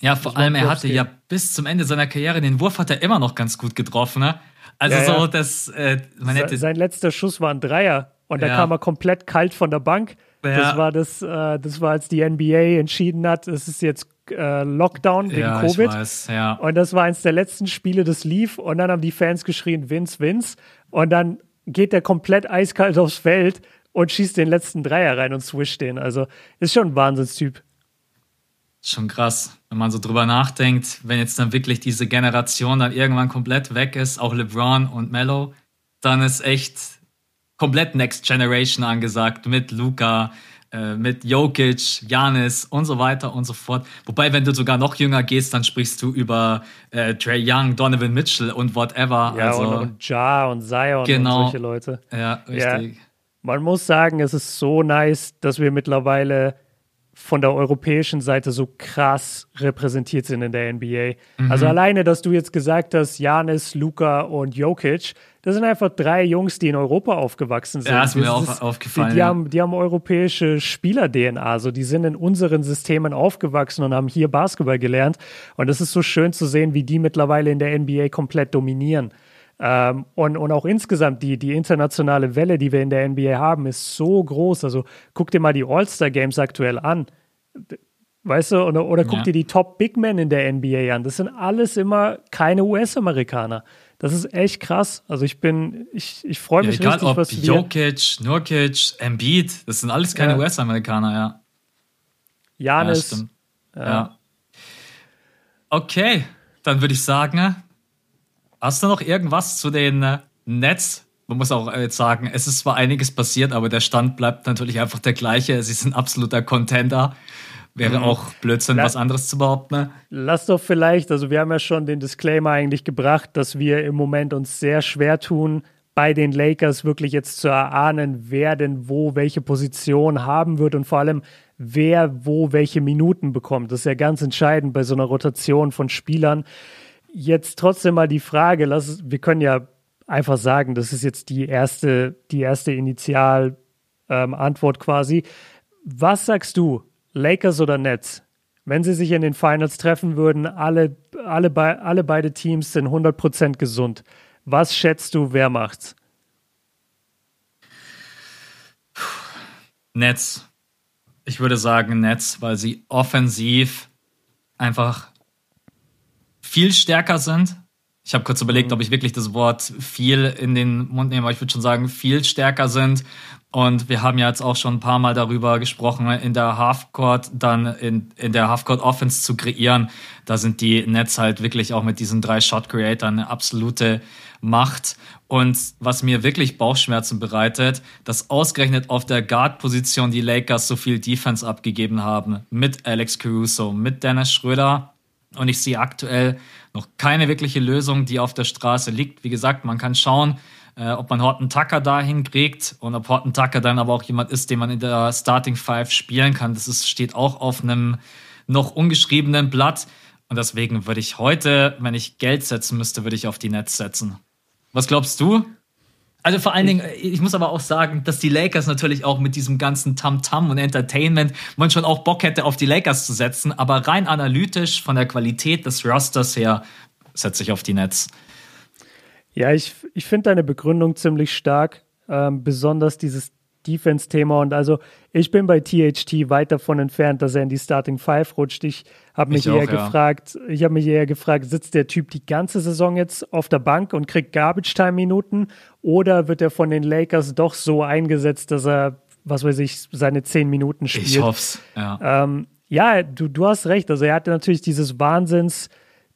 Speaker 1: Ja, vor allem, er hatte ja bis zum Ende seiner Karriere den Wurf hat er immer noch ganz gut getroffen. Ne? Also ja, so, ja. dass äh, man hätte
Speaker 2: sein letzter Schuss war ein Dreier und da ja. kam er komplett kalt von der Bank. Das war das, äh, das war, als die NBA entschieden hat, es ist jetzt äh, Lockdown wegen Covid. Weiß, ja. Und das war eins der letzten Spiele, das lief. Und dann haben die Fans geschrien, Vince, Vince. Und dann geht der komplett eiskalt aufs Feld und schießt den letzten Dreier rein und swischt den. Also ist schon ein Wahnsinnstyp.
Speaker 1: Schon krass, wenn man so drüber nachdenkt, wenn jetzt dann wirklich diese Generation dann irgendwann komplett weg ist, auch LeBron und Mello, dann ist echt komplett Next Generation angesagt mit Luca, äh, mit Jokic, Janis und so weiter und so fort. Wobei, wenn du sogar noch jünger gehst, dann sprichst du über äh, Trey Young, Donovan Mitchell und whatever.
Speaker 2: Ja,
Speaker 1: also,
Speaker 2: und, und Ja und Zion
Speaker 1: genau,
Speaker 2: und solche Leute.
Speaker 1: Ja, richtig. Ja,
Speaker 2: man muss sagen, es ist so nice, dass wir mittlerweile von der europäischen Seite so krass repräsentiert sind in der NBA. Mhm. Also alleine, dass du jetzt gesagt hast, Janis, Luca und Jokic, das sind einfach drei Jungs, die in Europa aufgewachsen sind.
Speaker 1: Ja, ist mir auch aufgefallen.
Speaker 2: Die, die, ja. haben, die haben europäische Spieler-DNA, also die sind in unseren Systemen aufgewachsen und haben hier Basketball gelernt. Und es ist so schön zu sehen, wie die mittlerweile in der NBA komplett dominieren. Ähm, und, und auch insgesamt die, die internationale Welle, die wir in der NBA haben, ist so groß. Also guck dir mal die All-Star-Games aktuell an. Weißt du, oder, oder guck ja. dir die Top Big Men in der NBA an. Das sind alles immer keine US-Amerikaner. Das ist echt krass. Also ich bin, ich, ich freue mich ja, egal, richtig,
Speaker 1: ob was Jokic, Nurkic, Embiid, das sind alles keine ja. US-Amerikaner, ja.
Speaker 2: Janis.
Speaker 1: Ja, ja. Okay, dann würde ich sagen, Hast du noch irgendwas zu den äh, Nets? Man muss auch jetzt sagen, es ist zwar einiges passiert, aber der Stand bleibt natürlich einfach der gleiche. Sie sind absoluter Contender. Wäre mhm. auch Blödsinn, was anderes zu behaupten. Ne?
Speaker 2: Lass doch vielleicht, also wir haben ja schon den Disclaimer eigentlich gebracht, dass wir im Moment uns sehr schwer tun, bei den Lakers wirklich jetzt zu erahnen, wer denn wo welche Position haben wird und vor allem, wer wo welche Minuten bekommt. Das ist ja ganz entscheidend bei so einer Rotation von Spielern. Jetzt trotzdem mal die Frage, lass, wir können ja einfach sagen, das ist jetzt die erste, die erste Initialantwort ähm, quasi. Was sagst du, Lakers oder Nets? Wenn sie sich in den Finals treffen würden, alle, alle, alle beide Teams sind 100% gesund. Was schätzt du, wer macht's?
Speaker 1: Nets. Ich würde sagen Nets, weil sie offensiv einfach viel stärker sind. Ich habe kurz überlegt, ob ich wirklich das Wort viel in den Mund nehme, aber ich würde schon sagen, viel stärker sind. Und wir haben ja jetzt auch schon ein paar Mal darüber gesprochen, in der Halfcourt dann in, in der Halfcourt Offense zu kreieren. Da sind die Nets halt wirklich auch mit diesen drei Shot Creator eine absolute Macht. Und was mir wirklich Bauchschmerzen bereitet, dass ausgerechnet auf der Guard-Position die Lakers so viel Defense abgegeben haben. Mit Alex Caruso, mit Dennis Schröder und ich sehe aktuell noch keine wirkliche Lösung, die auf der Straße liegt. Wie gesagt, man kann schauen, äh, ob man Horton Tucker dahin kriegt und ob Horton Tucker dann aber auch jemand ist, den man in der Starting Five spielen kann. Das ist, steht auch auf einem noch ungeschriebenen Blatt. Und deswegen würde ich heute, wenn ich Geld setzen müsste, würde ich auf die Nets setzen. Was glaubst du? Also vor allen Dingen, ich muss aber auch sagen, dass die Lakers natürlich auch mit diesem ganzen Tamtam -Tam und Entertainment man schon auch Bock hätte, auf die Lakers zu setzen. Aber rein analytisch von der Qualität des Rosters her setze ich auf die Nets.
Speaker 2: Ja, ich, ich finde deine Begründung ziemlich stark. Ähm, besonders dieses Defense-Thema. Und also ich bin bei THT weit davon entfernt, dass er in die Starting Five rutscht. Ich habe mich ich eher auch, gefragt, ja. ich habe mich eher gefragt, sitzt der Typ die ganze Saison jetzt auf der Bank und kriegt Garbage-Time-Minuten oder wird er von den Lakers doch so eingesetzt, dass er, was weiß ich, seine zehn Minuten spielt?
Speaker 1: Ich hoffe
Speaker 2: ja. Ähm, ja, du, du hast recht. Also er hatte natürlich dieses Wahnsinns,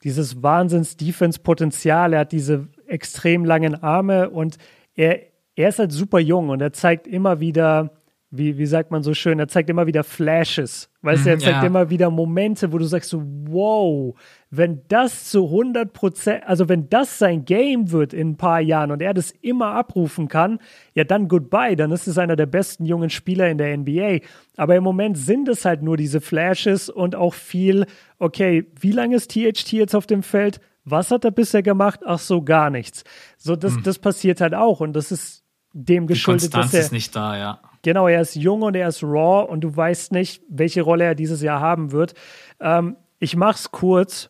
Speaker 2: dieses Wahnsinns-Defense-Potenzial. Er hat diese extrem langen Arme und er, er ist halt super jung und er zeigt immer wieder, wie, wie sagt man so schön, er zeigt immer wieder Flashes. Weißt du, er mhm, zeigt ja. immer wieder Momente, wo du sagst so, wow, wenn das zu 100 Prozent, also wenn das sein Game wird in ein paar Jahren und er das immer abrufen kann, ja dann goodbye, dann ist es einer der besten jungen Spieler in der NBA. Aber im Moment sind es halt nur diese Flashes und auch viel, okay, wie lange ist THT jetzt auf dem Feld? Was hat er bisher gemacht? Ach so, gar nichts. So, das, hm. das passiert halt auch und das ist dem geschuldet, Die
Speaker 1: Konstanz dass er, ist nicht da, ja.
Speaker 2: Genau, er ist jung und er ist raw und du weißt nicht, welche Rolle er dieses Jahr haben wird. Ähm, ich mach's kurz.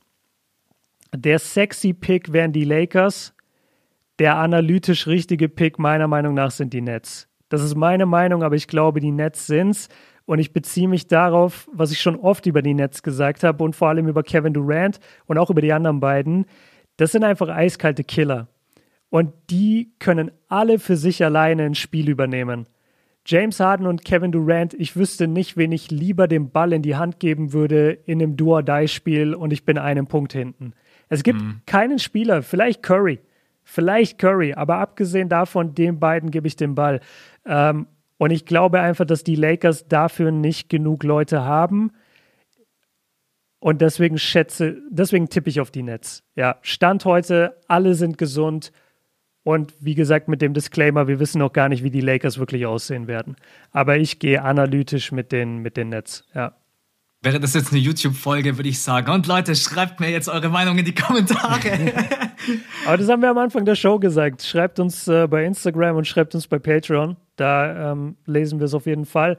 Speaker 2: Der sexy Pick wären die Lakers. Der analytisch richtige Pick meiner Meinung nach sind die Nets. Das ist meine Meinung, aber ich glaube, die Nets sind's. Und ich beziehe mich darauf, was ich schon oft über die Nets gesagt habe und vor allem über Kevin Durant und auch über die anderen beiden. Das sind einfach eiskalte Killer. Und die können alle für sich alleine ein Spiel übernehmen. James Harden und Kevin Durant, ich wüsste nicht, wen ich lieber den Ball in die Hand geben würde in einem Do-or-Die-Spiel und ich bin einen Punkt hinten. Es gibt mhm. keinen Spieler, vielleicht Curry, vielleicht Curry, aber abgesehen davon, den beiden gebe ich den Ball. Ähm, Und ich glaube einfach, dass die Lakers dafür nicht genug Leute haben. Und deswegen schätze, deswegen tippe ich auf die Nets. Ja, Stand heute, alle sind gesund. Und wie gesagt, mit dem Disclaimer, wir wissen noch gar nicht, wie die Lakers wirklich aussehen werden. Aber ich gehe analytisch mit den, mit den Nets, ja.
Speaker 1: Wäre das jetzt eine YouTube-Folge, würde ich sagen. Und Leute, schreibt mir jetzt eure Meinung in die Kommentare.
Speaker 2: Aber das haben wir am Anfang der Show gesagt. Schreibt uns äh, bei Instagram und schreibt uns bei Patreon. Da ähm, lesen wir es auf jeden Fall.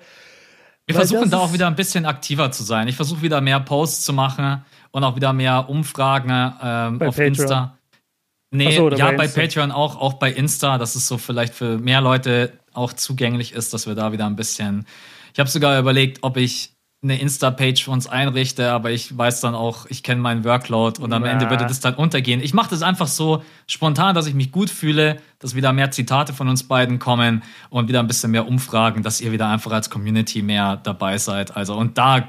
Speaker 1: Wir Weil versuchen da auch wieder ein bisschen aktiver zu sein. Ich versuche wieder mehr Posts zu machen und auch wieder mehr Umfragen ähm, auf Patreon. Insta. Nee, so, ja, bei, bei Patreon auch, auch bei Insta, dass es so vielleicht für mehr Leute auch zugänglich ist, dass wir da wieder ein bisschen. Ich habe sogar überlegt, ob ich eine Insta-Page für uns einrichte, aber ich weiß dann auch, ich kenne meinen Workload und am ja. Ende würde das dann untergehen. Ich mache das einfach so spontan, dass ich mich gut fühle, dass wieder mehr Zitate von uns beiden kommen und wieder ein bisschen mehr Umfragen, dass ihr wieder einfach als Community mehr dabei seid. Also und da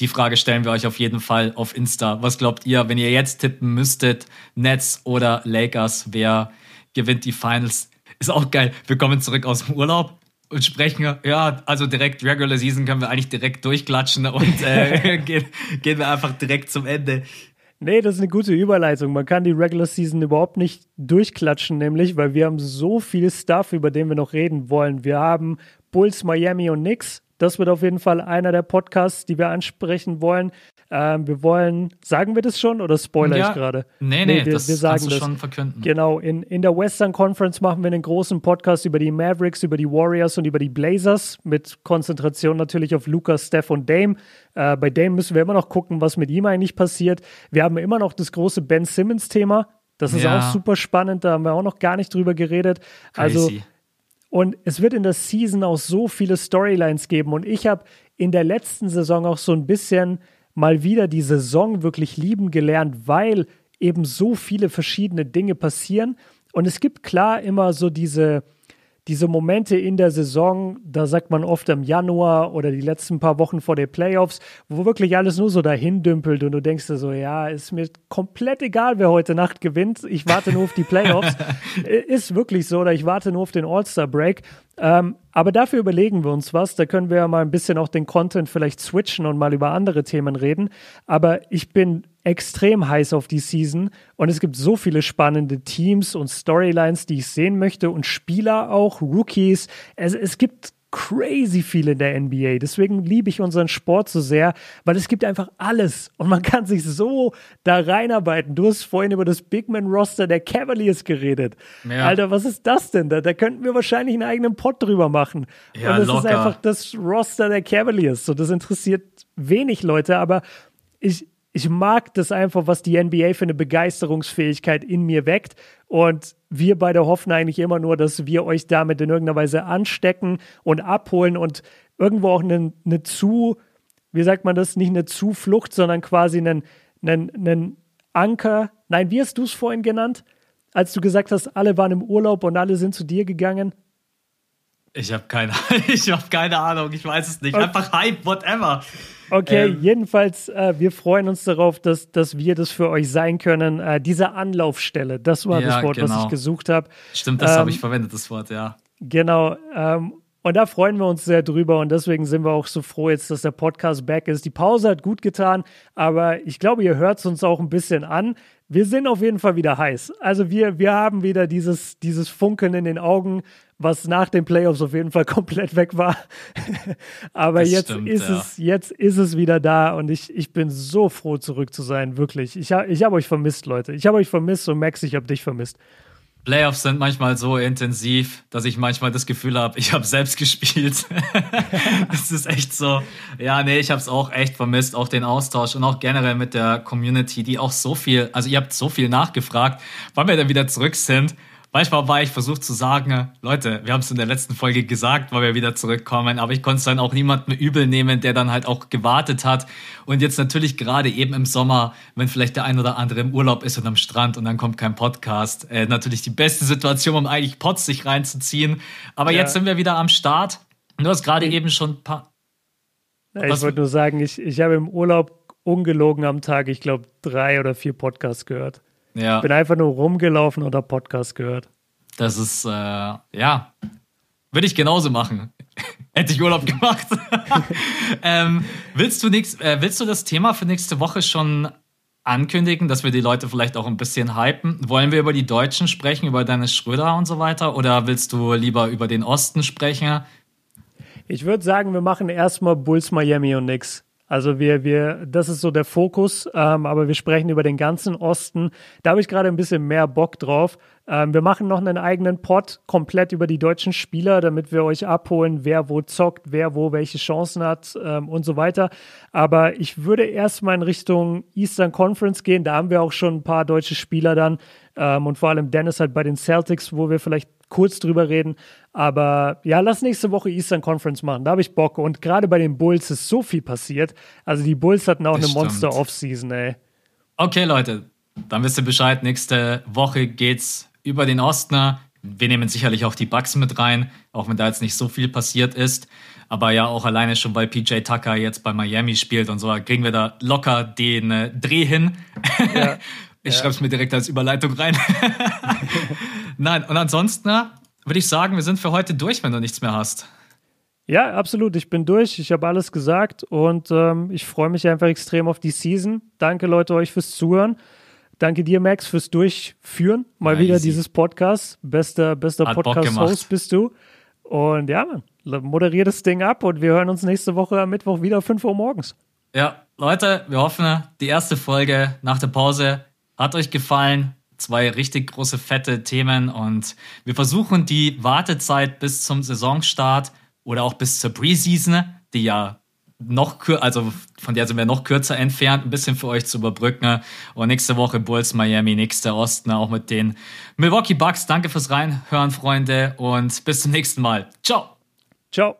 Speaker 1: die Frage stellen wir euch auf jeden Fall auf Insta. Was glaubt ihr, wenn ihr jetzt tippen müsstet, Nets oder Lakers, wer gewinnt die Finals? Ist auch geil. Wir kommen zurück aus dem Urlaub und sprechen, ja, also direkt Regular Season können wir eigentlich direkt durchklatschen und äh, gehen, gehen wir einfach direkt zum Ende.
Speaker 2: Nee, das ist eine gute Überleitung. Man kann die Regular Season überhaupt nicht durchklatschen, nämlich, weil wir haben so viel Stuff, über den wir noch reden wollen. Wir haben Bulls, Miami und Knicks. Das wird auf jeden Fall einer der Podcasts, die wir ansprechen wollen. Ähm, wir wollen, sagen wir das schon oder spoiler ja, ich gerade?
Speaker 1: Nee, nee, nee, wir, das wir sagen kannst du das. schon verkünden.
Speaker 2: Genau, in, in der Western Conference machen wir einen großen Podcast über die Mavericks, über die Warriors und über die Blazers mit Konzentration natürlich auf Lucas, Steph und Dame. Äh, bei Dame müssen wir immer noch gucken, was mit ihm eigentlich passiert. Wir haben immer noch das große Ben Simmons-Thema. Das ist ja. auch super spannend, da haben wir auch noch gar nicht drüber geredet. Also Crazy. Also und es wird in der Season auch so viele Storylines geben. Und ich habe in der letzten Saison auch so ein bisschen mal wieder die Saison wirklich lieben gelernt, weil eben so viele verschiedene Dinge passieren. Und es gibt klar immer so diese, diese Momente in der Saison, da sagt man oft im Januar oder die letzten paar Wochen vor den Playoffs, wo wirklich alles nur so dahin dümpelt und du denkst dir so, ja, ist mir komplett egal, wer heute Nacht gewinnt. Ich warte nur auf die Playoffs. ist wirklich so, oder ich warte nur auf den All-Star-Break. Ähm, aber dafür überlegen wir uns was. Da können wir ja mal ein bisschen auch den Content vielleicht switchen und mal über andere Themen reden. Aber ich bin extrem heiß auf die Season und es gibt so viele spannende Teams und Storylines, die ich sehen möchte und Spieler auch, Rookies. Es, es gibt crazy viel in der NBA. Deswegen liebe ich unseren Sport so sehr, weil es gibt einfach alles und man kann sich so da reinarbeiten. Du hast vorhin über das Big Man Roster der Cavaliers geredet. Ja. Alter, was ist das denn da? Da könnten wir wahrscheinlich einen eigenen Pod drüber machen. Ja, und das locker. ist einfach das Roster der Cavaliers. So, das interessiert wenig Leute, aber ich, ich mag das einfach, was die NBA für eine Begeisterungsfähigkeit in mir weckt. Und wir beide hoffen eigentlich immer nur, dass wir euch damit in irgendeiner Weise anstecken und abholen und irgendwo auch eine, eine zu, wie sagt man das, nicht eine Zuflucht, sondern quasi einen, einen, einen Anker. Nein, wie hast du es vorhin genannt? Als du gesagt hast, alle waren im Urlaub und alle sind zu dir gegangen?
Speaker 1: Ich habe keine, ich hab keine Ahnung, ich weiß es nicht. Einfach Hype, whatever.
Speaker 2: Okay, ähm, jedenfalls, äh, wir freuen uns darauf, dass, dass wir das für euch sein können. Äh, diese Anlaufstelle, das war ja, das Wort, genau. was ich gesucht habe.
Speaker 1: Stimmt, das ähm, habe ich verwendet, das Wort, ja.
Speaker 2: Genau. Ähm, und da freuen wir uns sehr drüber und deswegen sind wir auch so froh jetzt, dass der Podcast back ist. Die Pause hat gut getan, aber ich glaube, ihr hört es uns auch ein bisschen an. Wir sind auf jeden Fall wieder heiß. Also wir, wir haben wieder dieses, dieses Funkeln in den Augen was nach den Playoffs auf jeden Fall komplett weg war. Aber das jetzt stimmt, ist ja. es, jetzt ist es wieder da und ich, ich bin so froh, zurück zu sein, wirklich. Ich, ich habe euch vermisst, Leute. Ich habe euch vermisst und Max, ich habe dich vermisst.
Speaker 1: Playoffs sind manchmal so intensiv, dass ich manchmal das Gefühl habe, ich habe selbst gespielt. das ist echt so. Ja, nee, ich habe es auch echt vermisst, auch den Austausch und auch generell mit der Community, die auch so viel, also ihr habt so viel nachgefragt, wann wir dann wieder zurück sind. Manchmal war ich versucht zu sagen, Leute, wir haben es in der letzten Folge gesagt, weil wir wieder zurückkommen, aber ich konnte es dann auch niemandem übel nehmen, der dann halt auch gewartet hat. Und jetzt natürlich gerade eben im Sommer, wenn vielleicht der ein oder andere im Urlaub ist und am Strand und dann kommt kein Podcast, äh, natürlich die beste Situation, um eigentlich Pots sich reinzuziehen. Aber ja. jetzt sind wir wieder am Start. Du hast gerade eben schon ein paar.
Speaker 2: Ja, ich wollte nur sagen, ich, ich habe im Urlaub ungelogen am Tag, ich glaube, drei oder vier Podcasts gehört. Ja. Bin einfach nur rumgelaufen oder Podcast gehört.
Speaker 1: Das ist, äh, ja. Würde ich genauso machen. Hätte ich Urlaub gemacht. ähm, willst, du nix, äh, willst du das Thema für nächste Woche schon ankündigen, dass wir die Leute vielleicht auch ein bisschen hypen? Wollen wir über die Deutschen sprechen, über Dennis Schröder und so weiter? Oder willst du lieber über den Osten sprechen?
Speaker 2: Ich würde sagen, wir machen erstmal Bulls Miami und nix. Also wir, wir, das ist so der Fokus, ähm, aber wir sprechen über den ganzen Osten. Da habe ich gerade ein bisschen mehr Bock drauf. Ähm, wir machen noch einen eigenen Pod komplett über die deutschen Spieler, damit wir euch abholen, wer wo zockt, wer wo welche Chancen hat ähm, und so weiter. Aber ich würde erstmal in Richtung Eastern Conference gehen. Da haben wir auch schon ein paar deutsche Spieler dann ähm, und vor allem Dennis halt bei den Celtics, wo wir vielleicht kurz drüber reden. Aber ja, lass nächste Woche Eastern Conference machen. Da habe ich Bock. Und gerade bei den Bulls ist so viel passiert. Also die Bulls hatten auch das eine Monster Offseason, ey.
Speaker 1: Okay, Leute, dann wisst ihr Bescheid. Nächste Woche geht's über den Osten. Wir nehmen sicherlich auch die Bugs mit rein, auch wenn da jetzt nicht so viel passiert ist. Aber ja, auch alleine schon, weil PJ Tucker jetzt bei Miami spielt und so, kriegen wir da locker den äh, Dreh hin. Ja. ich ja. schreibe es mir direkt als Überleitung rein. Nein, und ansonsten würde ich sagen, wir sind für heute durch, wenn du nichts mehr hast.
Speaker 2: Ja, absolut. Ich bin durch. Ich habe alles gesagt und ähm, ich freue mich einfach extrem auf die Season. Danke, Leute, euch fürs Zuhören. Danke dir, Max, fürs Durchführen. Mal ja, wieder easy. dieses Podcast. Bester, bester Podcast-Host bist du. Und ja, man, moderier das Ding ab und wir hören uns nächste Woche am Mittwoch wieder 5 Uhr morgens.
Speaker 1: Ja, Leute, wir hoffen, die erste Folge nach der Pause hat euch gefallen zwei richtig große, fette Themen und wir versuchen die Wartezeit bis zum Saisonstart oder auch bis zur Preseason, die ja noch also von der sind wir noch kürzer entfernt, ein bisschen für euch zu überbrücken. Und nächste Woche Bulls Miami, nächste Osten, auch mit den Milwaukee Bucks. Danke fürs Reinhören, Freunde, und bis zum nächsten Mal. Ciao.
Speaker 2: Ciao.